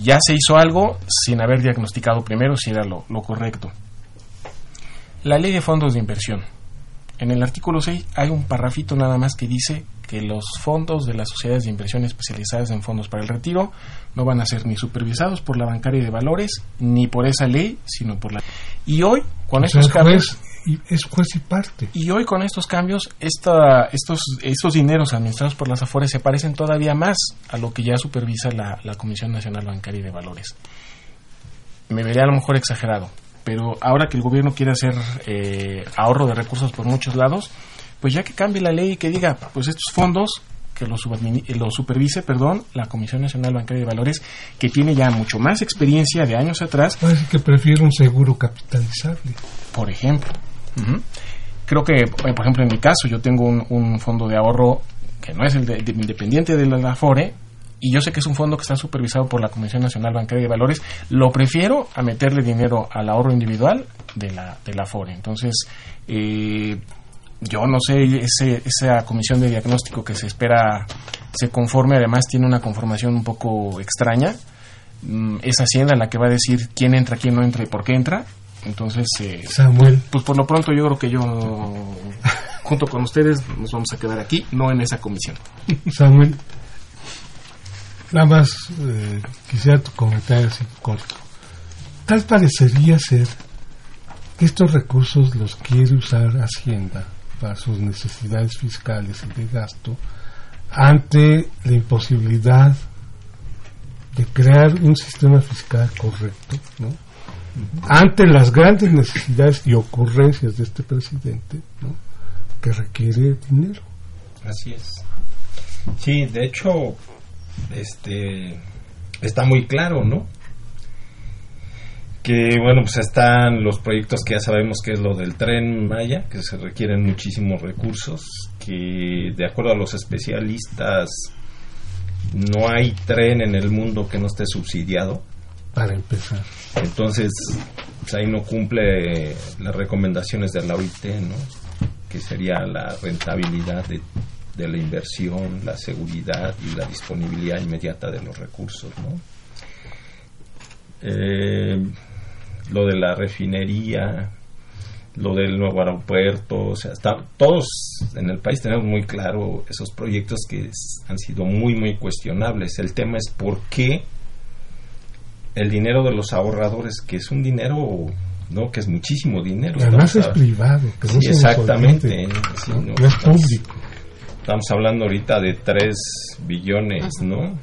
ya se hizo algo sin haber diagnosticado primero si era lo, lo correcto. La ley de fondos de inversión. En el artículo 6 hay un parrafito nada más que dice que los fondos de las sociedades de inversión especializadas en fondos para el retiro no van a ser ni supervisados por la bancaria de valores ni por esa ley, sino por la. Y hoy, con O estos sea, cambios. Y es juez y parte. Y hoy con estos cambios, esta, estos, estos dineros administrados por las AFORES se parecen todavía más a lo que ya supervisa la, la Comisión Nacional Bancaria y de Valores. Me veré a lo mejor exagerado, pero ahora que el gobierno quiere hacer eh, ahorro de recursos por muchos lados, pues ya que cambie la ley y que diga, pues estos fondos que lo, lo supervise, perdón, la Comisión Nacional Bancaria de Valores, que tiene ya mucho más experiencia de años atrás. Parece que prefiere un seguro capitalizable. Por ejemplo. Creo que, eh, por ejemplo, en mi caso, yo tengo un, fondo de ahorro que no es el de, independiente de la Afore, y yo sé que es un fondo que está supervisado por la Comisión Nacional Bancaria de Valores, lo prefiero a meterle dinero al ahorro individual de la, de la. Entonces, eh, yo no sé, ese, esa comisión de diagnóstico que se espera se conforme, además tiene una conformación un poco extraña. Mm, es Hacienda la que va a decir quién entra, quién no entra y por qué entra. Entonces, eh, Samuel. Pues por lo pronto yo creo que yo, junto con ustedes, nos vamos a quedar aquí, no en esa comisión. Samuel, nada más eh, quisiera tu comentario así corto. Tal parecería ser que estos recursos los quiere usar Hacienda para sus necesidades fiscales y de gasto ante la imposibilidad de crear un sistema fiscal correcto, ¿no? Ante las grandes necesidades y ocurrencias de este presidente, que requiere dinero. Así es. Sí, de hecho, este está muy claro, ¿no? que bueno, pues están los proyectos que ya sabemos que es lo del tren Maya, que se requieren muchísimos recursos, que de acuerdo a los especialistas no hay tren en el mundo que no esté subsidiado. Para empezar. Entonces, pues ahí no cumple las recomendaciones de la OIT, ¿no? Que sería la rentabilidad de, de la inversión, la seguridad y la disponibilidad inmediata de los recursos, ¿no? Eh, lo de la refinería, lo del nuevo aeropuerto, o sea, todos en el país tenemos muy claro esos proyectos que han sido muy, muy cuestionables. El tema es por qué el dinero de los ahorradores, que es un dinero, no, que es muchísimo dinero. Además es privado, que no exactamente, no, es público. Estamos hablando ahorita de 3 billones, ¿no?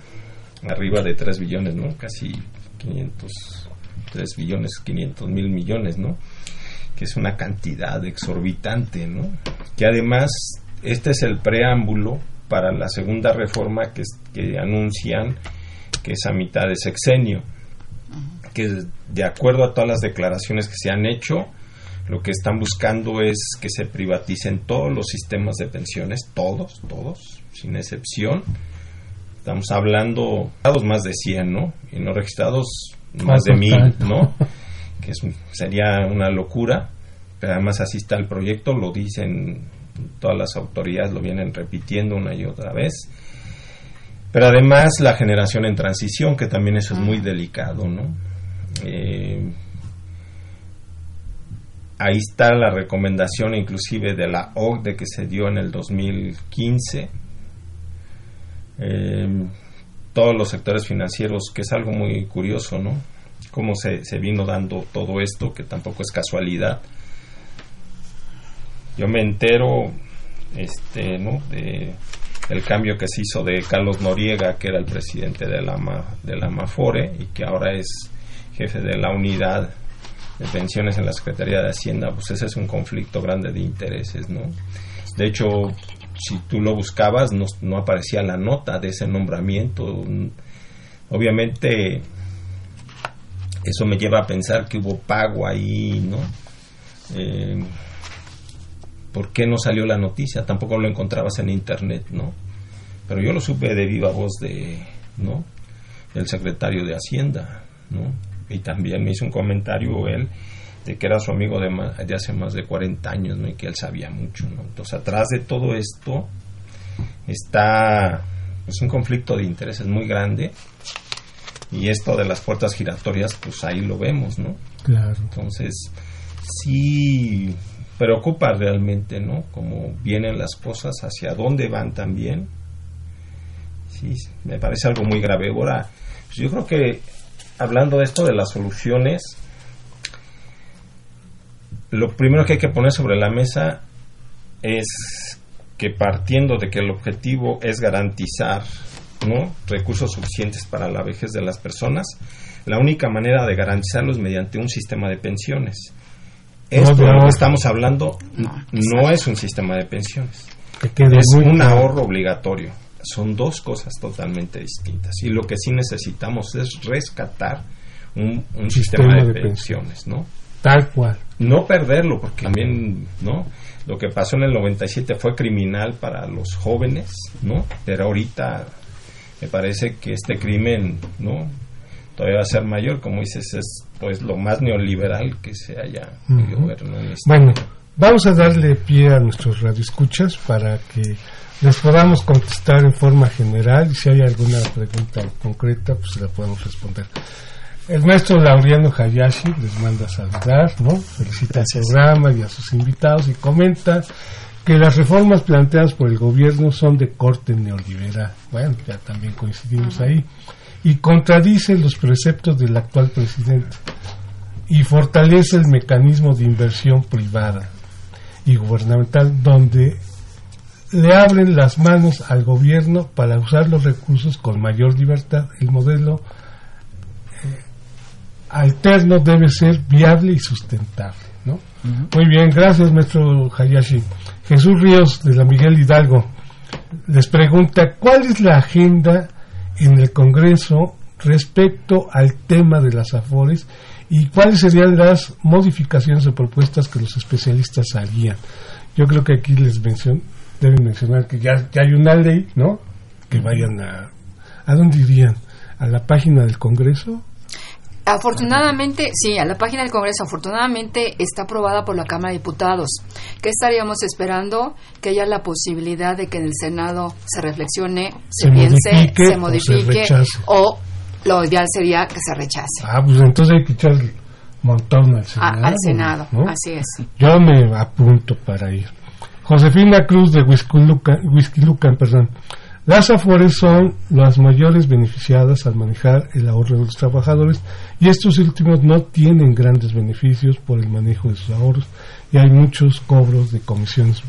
Arriba de 3 billones, ¿no? Casi 500 3 billones 500 mil millones, ¿no? Que es una cantidad exorbitante, ¿no? Que además este es el preámbulo para la segunda reforma que, que anuncian que es a mitad de sexenio, que de acuerdo a todas las declaraciones que se han hecho, lo que están buscando es que se privaticen todos los sistemas de pensiones, todos, todos, sin excepción. Estamos hablando, más de 100, ¿no? Y no registrados más de mil, ¿no? que sería una locura, pero además así está el proyecto, lo dicen todas las autoridades, lo vienen repitiendo una y otra vez. Pero además la generación en transición, que también eso es muy delicado, ¿no? Eh, ahí está la recomendación inclusive de la OCDE que se dio en el 2015. Eh, todos los sectores financieros, que es algo muy curioso, ¿no? Cómo se, se vino dando todo esto, que tampoco es casualidad. Yo me entero, este, ¿no? De el cambio que se hizo de Carlos Noriega, que era el presidente de la, de la Mafore y que ahora es jefe de la unidad de pensiones en la Secretaría de Hacienda, pues ese es un conflicto grande de intereses, ¿no? De hecho, si tú lo buscabas no, no aparecía la nota de ese nombramiento. Obviamente eso me lleva a pensar que hubo pago ahí, ¿no? Eh, ¿Por qué no salió la noticia? Tampoco lo encontrabas en internet, ¿no? Pero yo lo supe de viva voz de, ¿no? El secretario de Hacienda, ¿no? Y también me hizo un comentario él de que era su amigo de, de hace más de 40 años, ¿no? Y que él sabía mucho, ¿no? Entonces, atrás de todo esto está pues, un conflicto de intereses muy grande y esto de las puertas giratorias, pues ahí lo vemos, ¿no? Claro. Entonces, sí preocupa realmente, ¿no? Cómo vienen las cosas, hacia dónde van también. Sí, me parece algo muy grave. Ahora, pues, yo creo que hablando de esto de las soluciones, lo primero que hay que poner sobre la mesa es que partiendo de que el objetivo es garantizar ¿no? recursos suficientes para la vejez de las personas, la única manera de garantizarlo es mediante un sistema de pensiones. Esto de lo que estamos hablando no, es un sistema de pensiones, es un ahorro obligatorio. son dos cosas totalmente distintas. Y lo que sí necesitamos es rescatar un, sistema, de, pensiones, ¿no? Tal cual. No perderlo, porque también, ¿no? Lo que pasó en el 97 fue criminal para los jóvenes, ¿no? Pero ahorita me parece que este crimen, ¿no? Todavía va a ser mayor, como dices, es pues lo más neoliberal que se haya este Bueno, vamos a darle pie a nuestros radioescuchas para que les podamos contestar en forma general y si hay alguna pregunta concreta, pues la podemos responder. El maestro Laureano Hayashi les manda a saludar, ¿no? Felicita al programa y a sus invitados y comenta que las reformas planteadas por el gobierno son de corte neoliberal. Bueno, ya también coincidimos ahí. Y contradice los preceptos del actual presidente y fortalece el mecanismo de inversión privada y gubernamental donde le abren las manos al gobierno para usar los recursos con mayor libertad. El modelo alterno debe ser viable y sustentable. ¿no? Muy bien, gracias, maestro Hayashi. Jesús Ríos, de la Miguel Hidalgo, les pregunta, ¿cuál es la agenda en el Congreso respecto al tema de las AFORES y cuáles serían las modificaciones o propuestas que los especialistas harían? Yo creo que aquí les deben mencionar que ya, ya hay una ley, ¿no? Que vayan a... ¿A dónde irían? ¿A la página del Congreso? Afortunadamente, sí, a la página del Congreso, afortunadamente está aprobada por la Cámara de Diputados. ¿Qué estaríamos esperando? Que haya la posibilidad de que en el Senado se reflexione, se, piense, se modifique o, lo ideal sería que se rechace. Ah, pues entonces hay que echar montón al Senado. al Senado, así es. Yo me apunto para ir. Josefina Cruz de Huizquilucan, perdón. Las AFORES son las mayores beneficiadas al manejar el ahorro de los trabajadores y estos últimos no tienen grandes beneficios por el manejo de sus ahorros y hay muchos cobros de comisiones.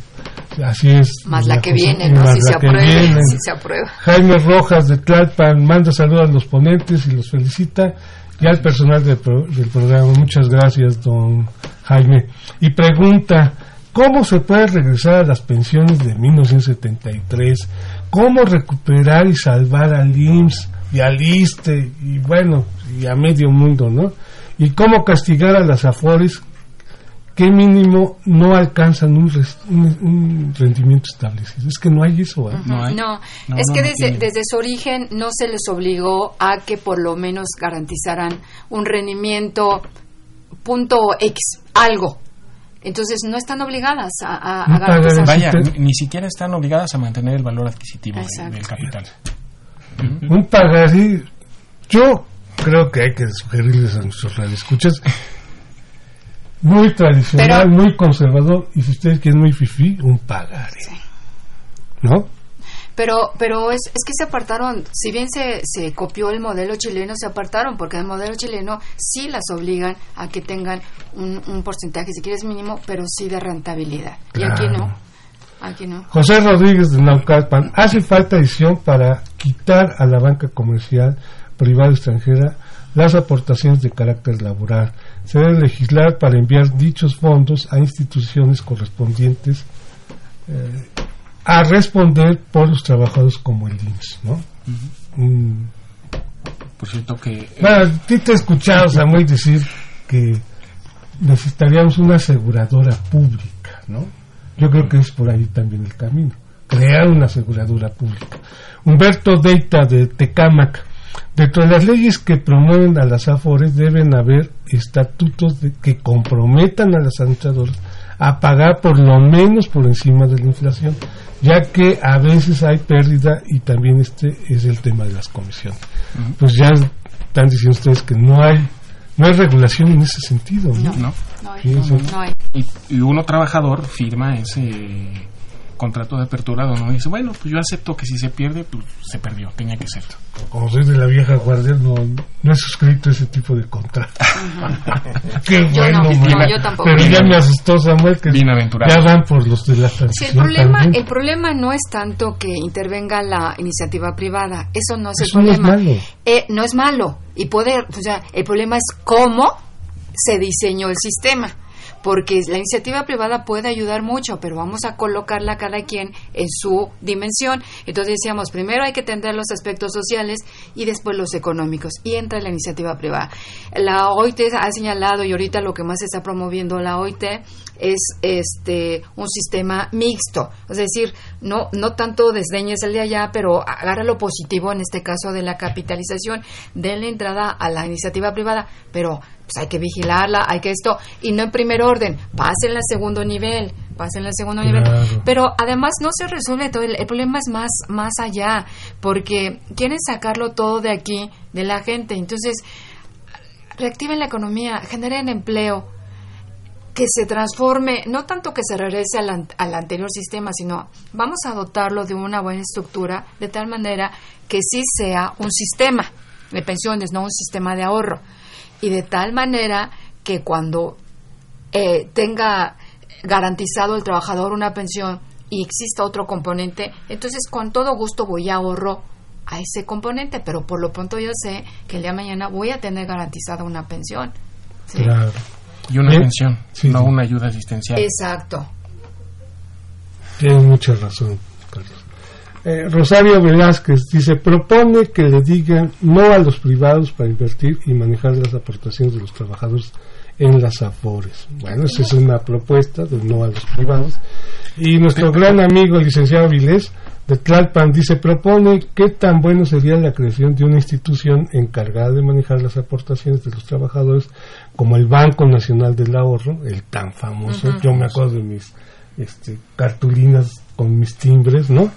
Así es. Más la, que viene, ¿no? Si se, aprueba, Jaime Rojas de Tlalpan manda saludos a los ponentes y los felicita y al personal del programa. Muchas gracias, don Jaime. Y pregunta, ¿Cómo se puede regresar a las pensiones de 1973? ¿Cómo recuperar y salvar al IMSS y al ISTE y bueno, y a medio mundo, ¿no? Y cómo castigar a las AFORES que mínimo no alcanzan un, rendimiento establecido. Es que no hay eso. ¿eh? no, no, es que desde, desde, su origen no se les obligó a que por lo menos garantizaran un rendimiento punto X, algo. Entonces no están obligadas a, a, garantizar. Vaya, ni, siquiera están obligadas a mantener el valor adquisitivo del capital. Un pagaré, yo creo que hay que sugerirles a nuestros radioescuchas muy tradicional, muy conservador, y si ustedes quieren muy fifí, un pagaré. ¿No? Pero, pero es, es que se apartaron, si bien se, se copió el modelo chileno, se apartaron, porque el modelo chileno sí las obligan a que tengan un, un porcentaje, si quieres mínimo, pero sí de rentabilidad. Y aquí no. Aquí no. José Rodríguez de Naucalpan, hace falta edición para quitar a la banca comercial privada extranjera las aportaciones de carácter laboral. Se debe legislar para enviar dichos fondos a instituciones correspondientes eh, a responder por los trabajadores como el IMSS, ¿no? Mm. Por cierto que... Eh, bueno, ti te he escuchado, Samuel, decir que necesitaríamos una aseguradora pública, ¿no? Yo creo que es por ahí también el camino, crear una aseguradora pública. Humberto Deita de Tecámac, dentro de las leyes que promueven a las AFORES deben haber estatutos de, que comprometan a las administradoras a pagar por lo menos por encima de la inflación ya que a veces hay pérdida y también este es el tema de las comisiones. Pues ya están diciendo ustedes que no hay no hay regulación en ese sentido. No, no, hay. Y, y, uno trabajador firma ese contrato de apertura donde uno dice, bueno, pues yo acepto que si se pierde, pues se perdió, tenía que ser. Como soy de la vieja guardia, no, no he suscrito ese tipo de contrato. Qué bueno, yo tampoco. Pero ya me asustó Samuel que ya van por los de la transición. el, problema, el problema no es tanto que intervenga la iniciativa privada, eso no es el problema. No es malo. Eh, no es malo. Y puede, o sea, el problema es cómo se diseñó el sistema porque la iniciativa privada puede ayudar mucho, pero vamos a colocarla cada quien en su dimensión. Entonces decíamos, primero hay que atender los aspectos sociales y después los económicos, y entra la iniciativa privada. La OIT ha señalado, y ahorita lo que más se está promoviendo la OIT, es este un sistema mixto, es decir, no no tanto desdeñes el de allá, pero agarra lo positivo en este caso de la capitalización, de la entrada a la iniciativa privada, pero pues hay que vigilarla, hay que esto y no en primer orden, pasen al segundo nivel, pasen al segundo nivel, pero además no se resuelve todo, el, el problema es más más allá, porque quieren sacarlo todo de aquí de la gente, entonces reactiven la economía, generen empleo, que se transforme, no tanto que se regrese al, al, anterior sistema, sino vamos a dotarlo de una buena estructura de tal manera que sí sea un sistema de pensiones, no un sistema de ahorro. Y de tal manera que cuando eh, tenga garantizado el trabajador una pensión y exista otro componente, entonces con todo gusto voy a ahorro a ese componente, pero por lo pronto yo sé que el día de mañana voy a tener garantizada una pensión. ¿sí? Claro. Y una pensión, sí, no sí. una ayuda asistencial. Exacto. Tienes mucha razón, Carlos. Eh, Rosario Velázquez dice, propone que le digan no a los privados para invertir y manejar las aportaciones de los trabajadores en las afores. Bueno, esa es una propuesta de no a los privados. Y nuestro gran amigo, el licenciado Vilés, de Tlalpan, dice, propone qué tan bueno sería la creación de una institución encargada de manejar las aportaciones de los trabajadores, como el Banco Nacional del Ahorro, el tan famoso, uh -huh. yo me acuerdo de mis este, cartulinas con mis timbres, ¿no?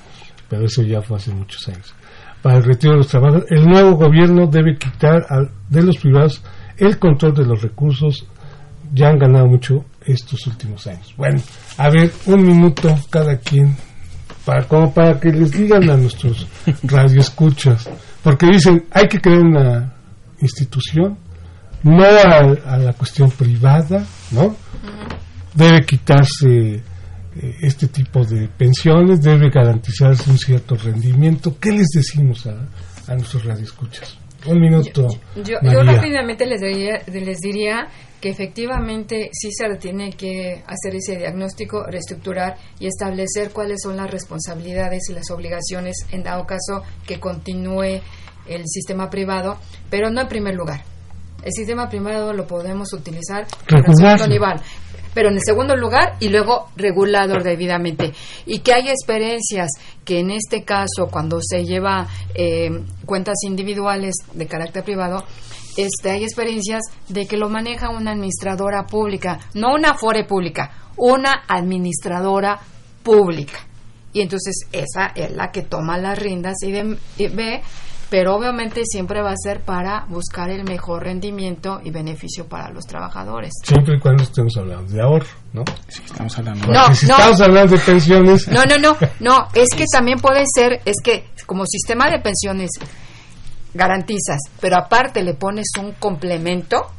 Pero eso ya fue hace muchos años. Para el retiro de los trabajadores, el nuevo gobierno debe quitar a, de los privados el control de los recursos, ya han ganado mucho estos últimos años. Bueno, a ver, un minuto cada quien para, como para que les digan a nuestros radioescuchas, porque dicen, hay que crear una institución, no a, a la cuestión privada, ¿no? Debe quitarse este tipo de pensiones, debe garantizarse un cierto rendimiento. ¿Qué les decimos a, a nuestros radioescuchas? Un minuto. Yo, yo, yo rápidamente les diría, les diría que efectivamente sí se tiene que hacer ese diagnóstico, reestructurar y establecer cuáles son las responsabilidades y las obligaciones en dado caso que continúe el sistema privado, pero no en primer lugar. El sistema privado lo podemos utilizar nivel, pero en el segundo lugar y luego regulado debidamente. Y que hay experiencias que en este caso, cuando se lleva eh, cuentas individuales de carácter privado, este, hay experiencias de que lo maneja una administradora pública, no una fore pública, una administradora pública. Y entonces esa es la que toma las riendas y, de, y ve pero obviamente siempre va a ser para buscar el mejor rendimiento y beneficio para los trabajadores. Siempre y cuando estemos hablando de ahorro, ¿no? Sí, estamos hablando. No, si no. estamos hablando de pensiones. No, no, no, no, es que también puede ser, es que como sistema de pensiones garantizas, pero aparte le pones un complemento,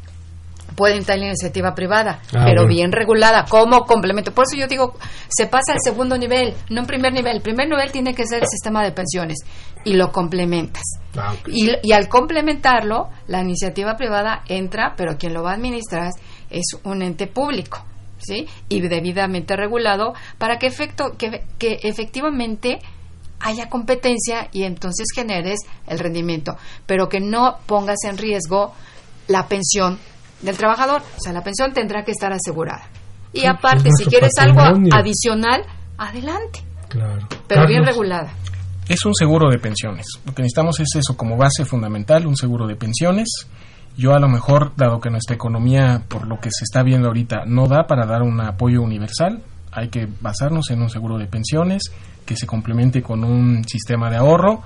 puede entrar en la iniciativa privada, ah, pero bueno. bien regulada, como complemento. Por eso yo digo, se pasa al segundo nivel, no en primer nivel. El primer nivel tiene que ser el sistema de pensiones y lo complementas. Ah, okay. y, y, al complementarlo, la iniciativa privada entra, pero quien lo va a administrar es un ente público. ¿Sí? y debidamente regulado para que, efecto, que, que efectivamente haya competencia y entonces generes el rendimiento, pero que no pongas en riesgo la pensión del trabajador. O sea, la pensión tendrá que estar asegurada. Y aparte, si quieres algo adicional, adelante. Claro. Pero Carlos. bien regulada. Es un seguro de pensiones. Lo que necesitamos es eso como base fundamental, un seguro de pensiones. Yo a lo mejor, dado que nuestra economía, por lo que se está viendo ahorita, no da para dar un apoyo universal, hay que basarnos en un seguro de pensiones que se complemente con un sistema de ahorro.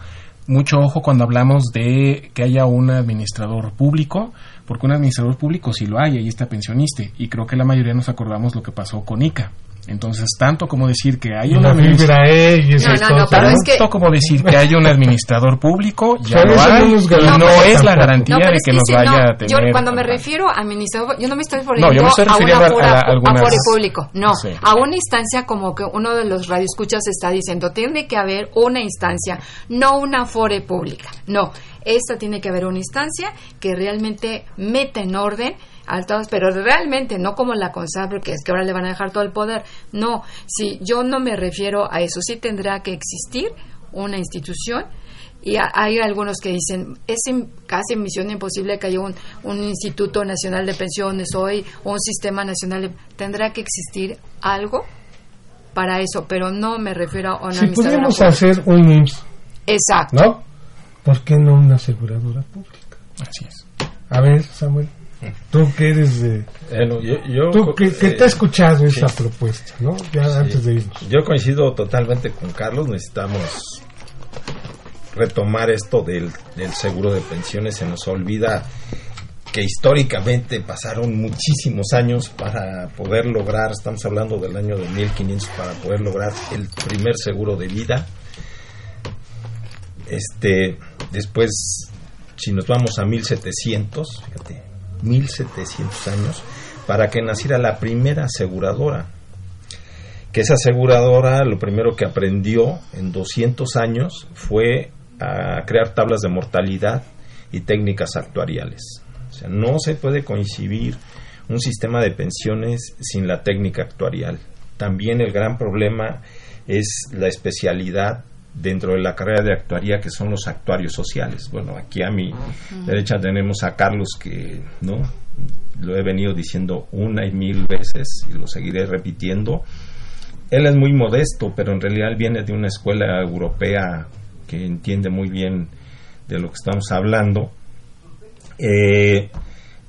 Mucho ojo cuando hablamos de que haya un administrador público, porque un administrador público sí lo hay, ahí está pensionista, y creo que la mayoría nos acordamos lo que pasó con ICA. Entonces, tanto como decir que hay un administrador no, no, no, pero es que... como decir que hay un administrador público, ya lo hay, y no, no es la garantía de que, que nos sí, vaya a tener. Yo cuando me refiero a administrador, yo no me estoy refiriendo no, estoy a una pura, a, algunas... a público, no, sí. a una instancia como que uno de los radioescuchas está diciendo, tiene que haber una instancia, no una fore pública, no, esta tiene que haber una instancia que realmente meta en orden altos, pero realmente no como la CONSABRE, que es que ahora le van a dejar todo el poder. No, si yo no me refiero a eso, sí tendrá que existir una institución y hay algunos que dicen, es casi misión imposible que haya un, un, Instituto Nacional de Pensiones hoy o un Sistema Nacional. De, tendrá que existir algo para eso, pero no me refiero a una Si pudiéramos hacer un IMSS. Exacto. ¿No? ¿Por qué no una aseguradora pública? Así es. A ver, Samuel. Tú que eres de... Bueno, yo, yo, tú que, que te has escuchado esa propuesta, ¿no? Ya Sí. antes de irnos. Yo coincido totalmente con Carlos, necesitamos retomar esto del, del seguro de pensiones, se nos olvida que históricamente pasaron muchísimos años para poder lograr, estamos hablando del año de 1500, para poder lograr el primer seguro de vida. Este, después, si nos vamos a 1700, fíjate, 1700 años, para que naciera la primera aseguradora que esa aseguradora lo primero que aprendió en 200 años fue a crear tablas de mortalidad y técnicas actuariales. O sea, no se puede coincidir un sistema de pensiones sin la técnica actuarial. También el gran problema es la especialidad dentro de la carrera de actuaría que son los actuarios sociales. Bueno, aquí a mi derecha tenemos a Carlos que, ¿no? Lo he venido diciendo una y mil veces y lo seguiré repitiendo él es muy modesto, pero en realidad él viene de una escuela europea que entiende muy bien de lo que estamos hablando. Eh,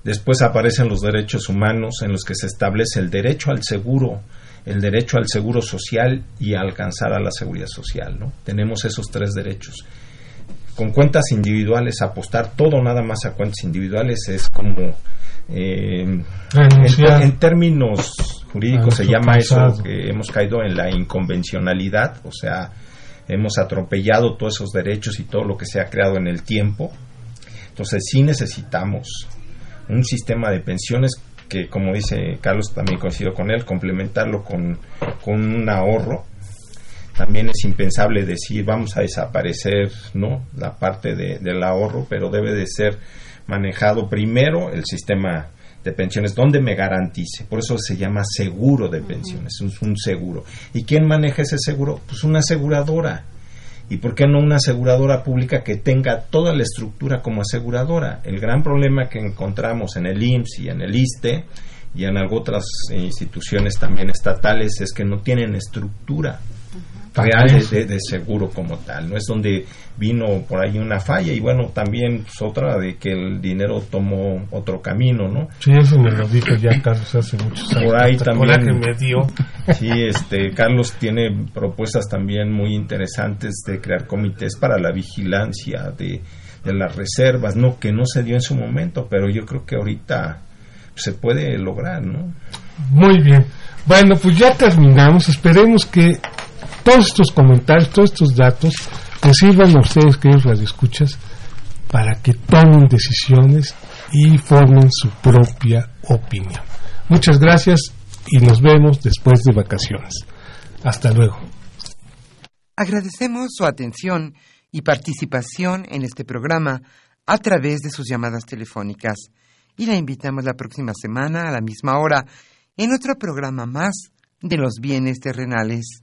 después aparecen los derechos humanos en los que se establece el derecho al seguro, el derecho al seguro social y a alcanzar a la seguridad social. ¿no? Tenemos esos tres derechos. Con cuentas individuales, apostar todo nada más a cuentas individuales es como... Eh, en, en términos jurídicos se llama eso que hemos caído en la inconvencionalidad, o sea, hemos atropellado todos esos derechos y todo lo que se ha creado en el tiempo. Entonces sí necesitamos un sistema de pensiones que, como dice Carlos, también coincido con él, complementarlo con, con un ahorro. También es impensable decir vamos a desaparecer no la parte de- del ahorro, pero debe de ser manejado primero el sistema de pensiones donde me garantice. Por eso se llama seguro de pensiones, es un seguro. ¿Y quién maneja ese seguro? Pues una aseguradora. ¿Y por qué no una aseguradora pública que tenga toda la estructura como aseguradora? El gran problema que encontramos en el IMSS y en el ISTE y en otras instituciones también estatales es que no tienen estructura real de, de- seguro como tal. No es donde vino por ahí una falla y bueno, también pues, otra de que el dinero tomó otro camino, ¿no? Sí, eso me lo dijo ya Carlos hace muchos años. Por ahí también- coraje me dio. Sí, este, Carlos tiene propuestas también muy interesantes de crear comités para la vigilancia de, de las reservas, no que no se dio en su momento, pero yo creo que ahorita se puede lograr, ¿no? Muy bien. Bueno, pues ya terminamos. Esperemos que todos estos comentarios, todos estos datos, les sirvan a ustedes, queridos radioescuchas, para que tomen decisiones y formen su propia opinión. Muchas gracias y nos vemos después de vacaciones. Hasta luego. Agradecemos su atención y participación en este programa a través de sus llamadas telefónicas y la invitamos la próxima semana a la misma hora en otro programa más de los bienes terrenales.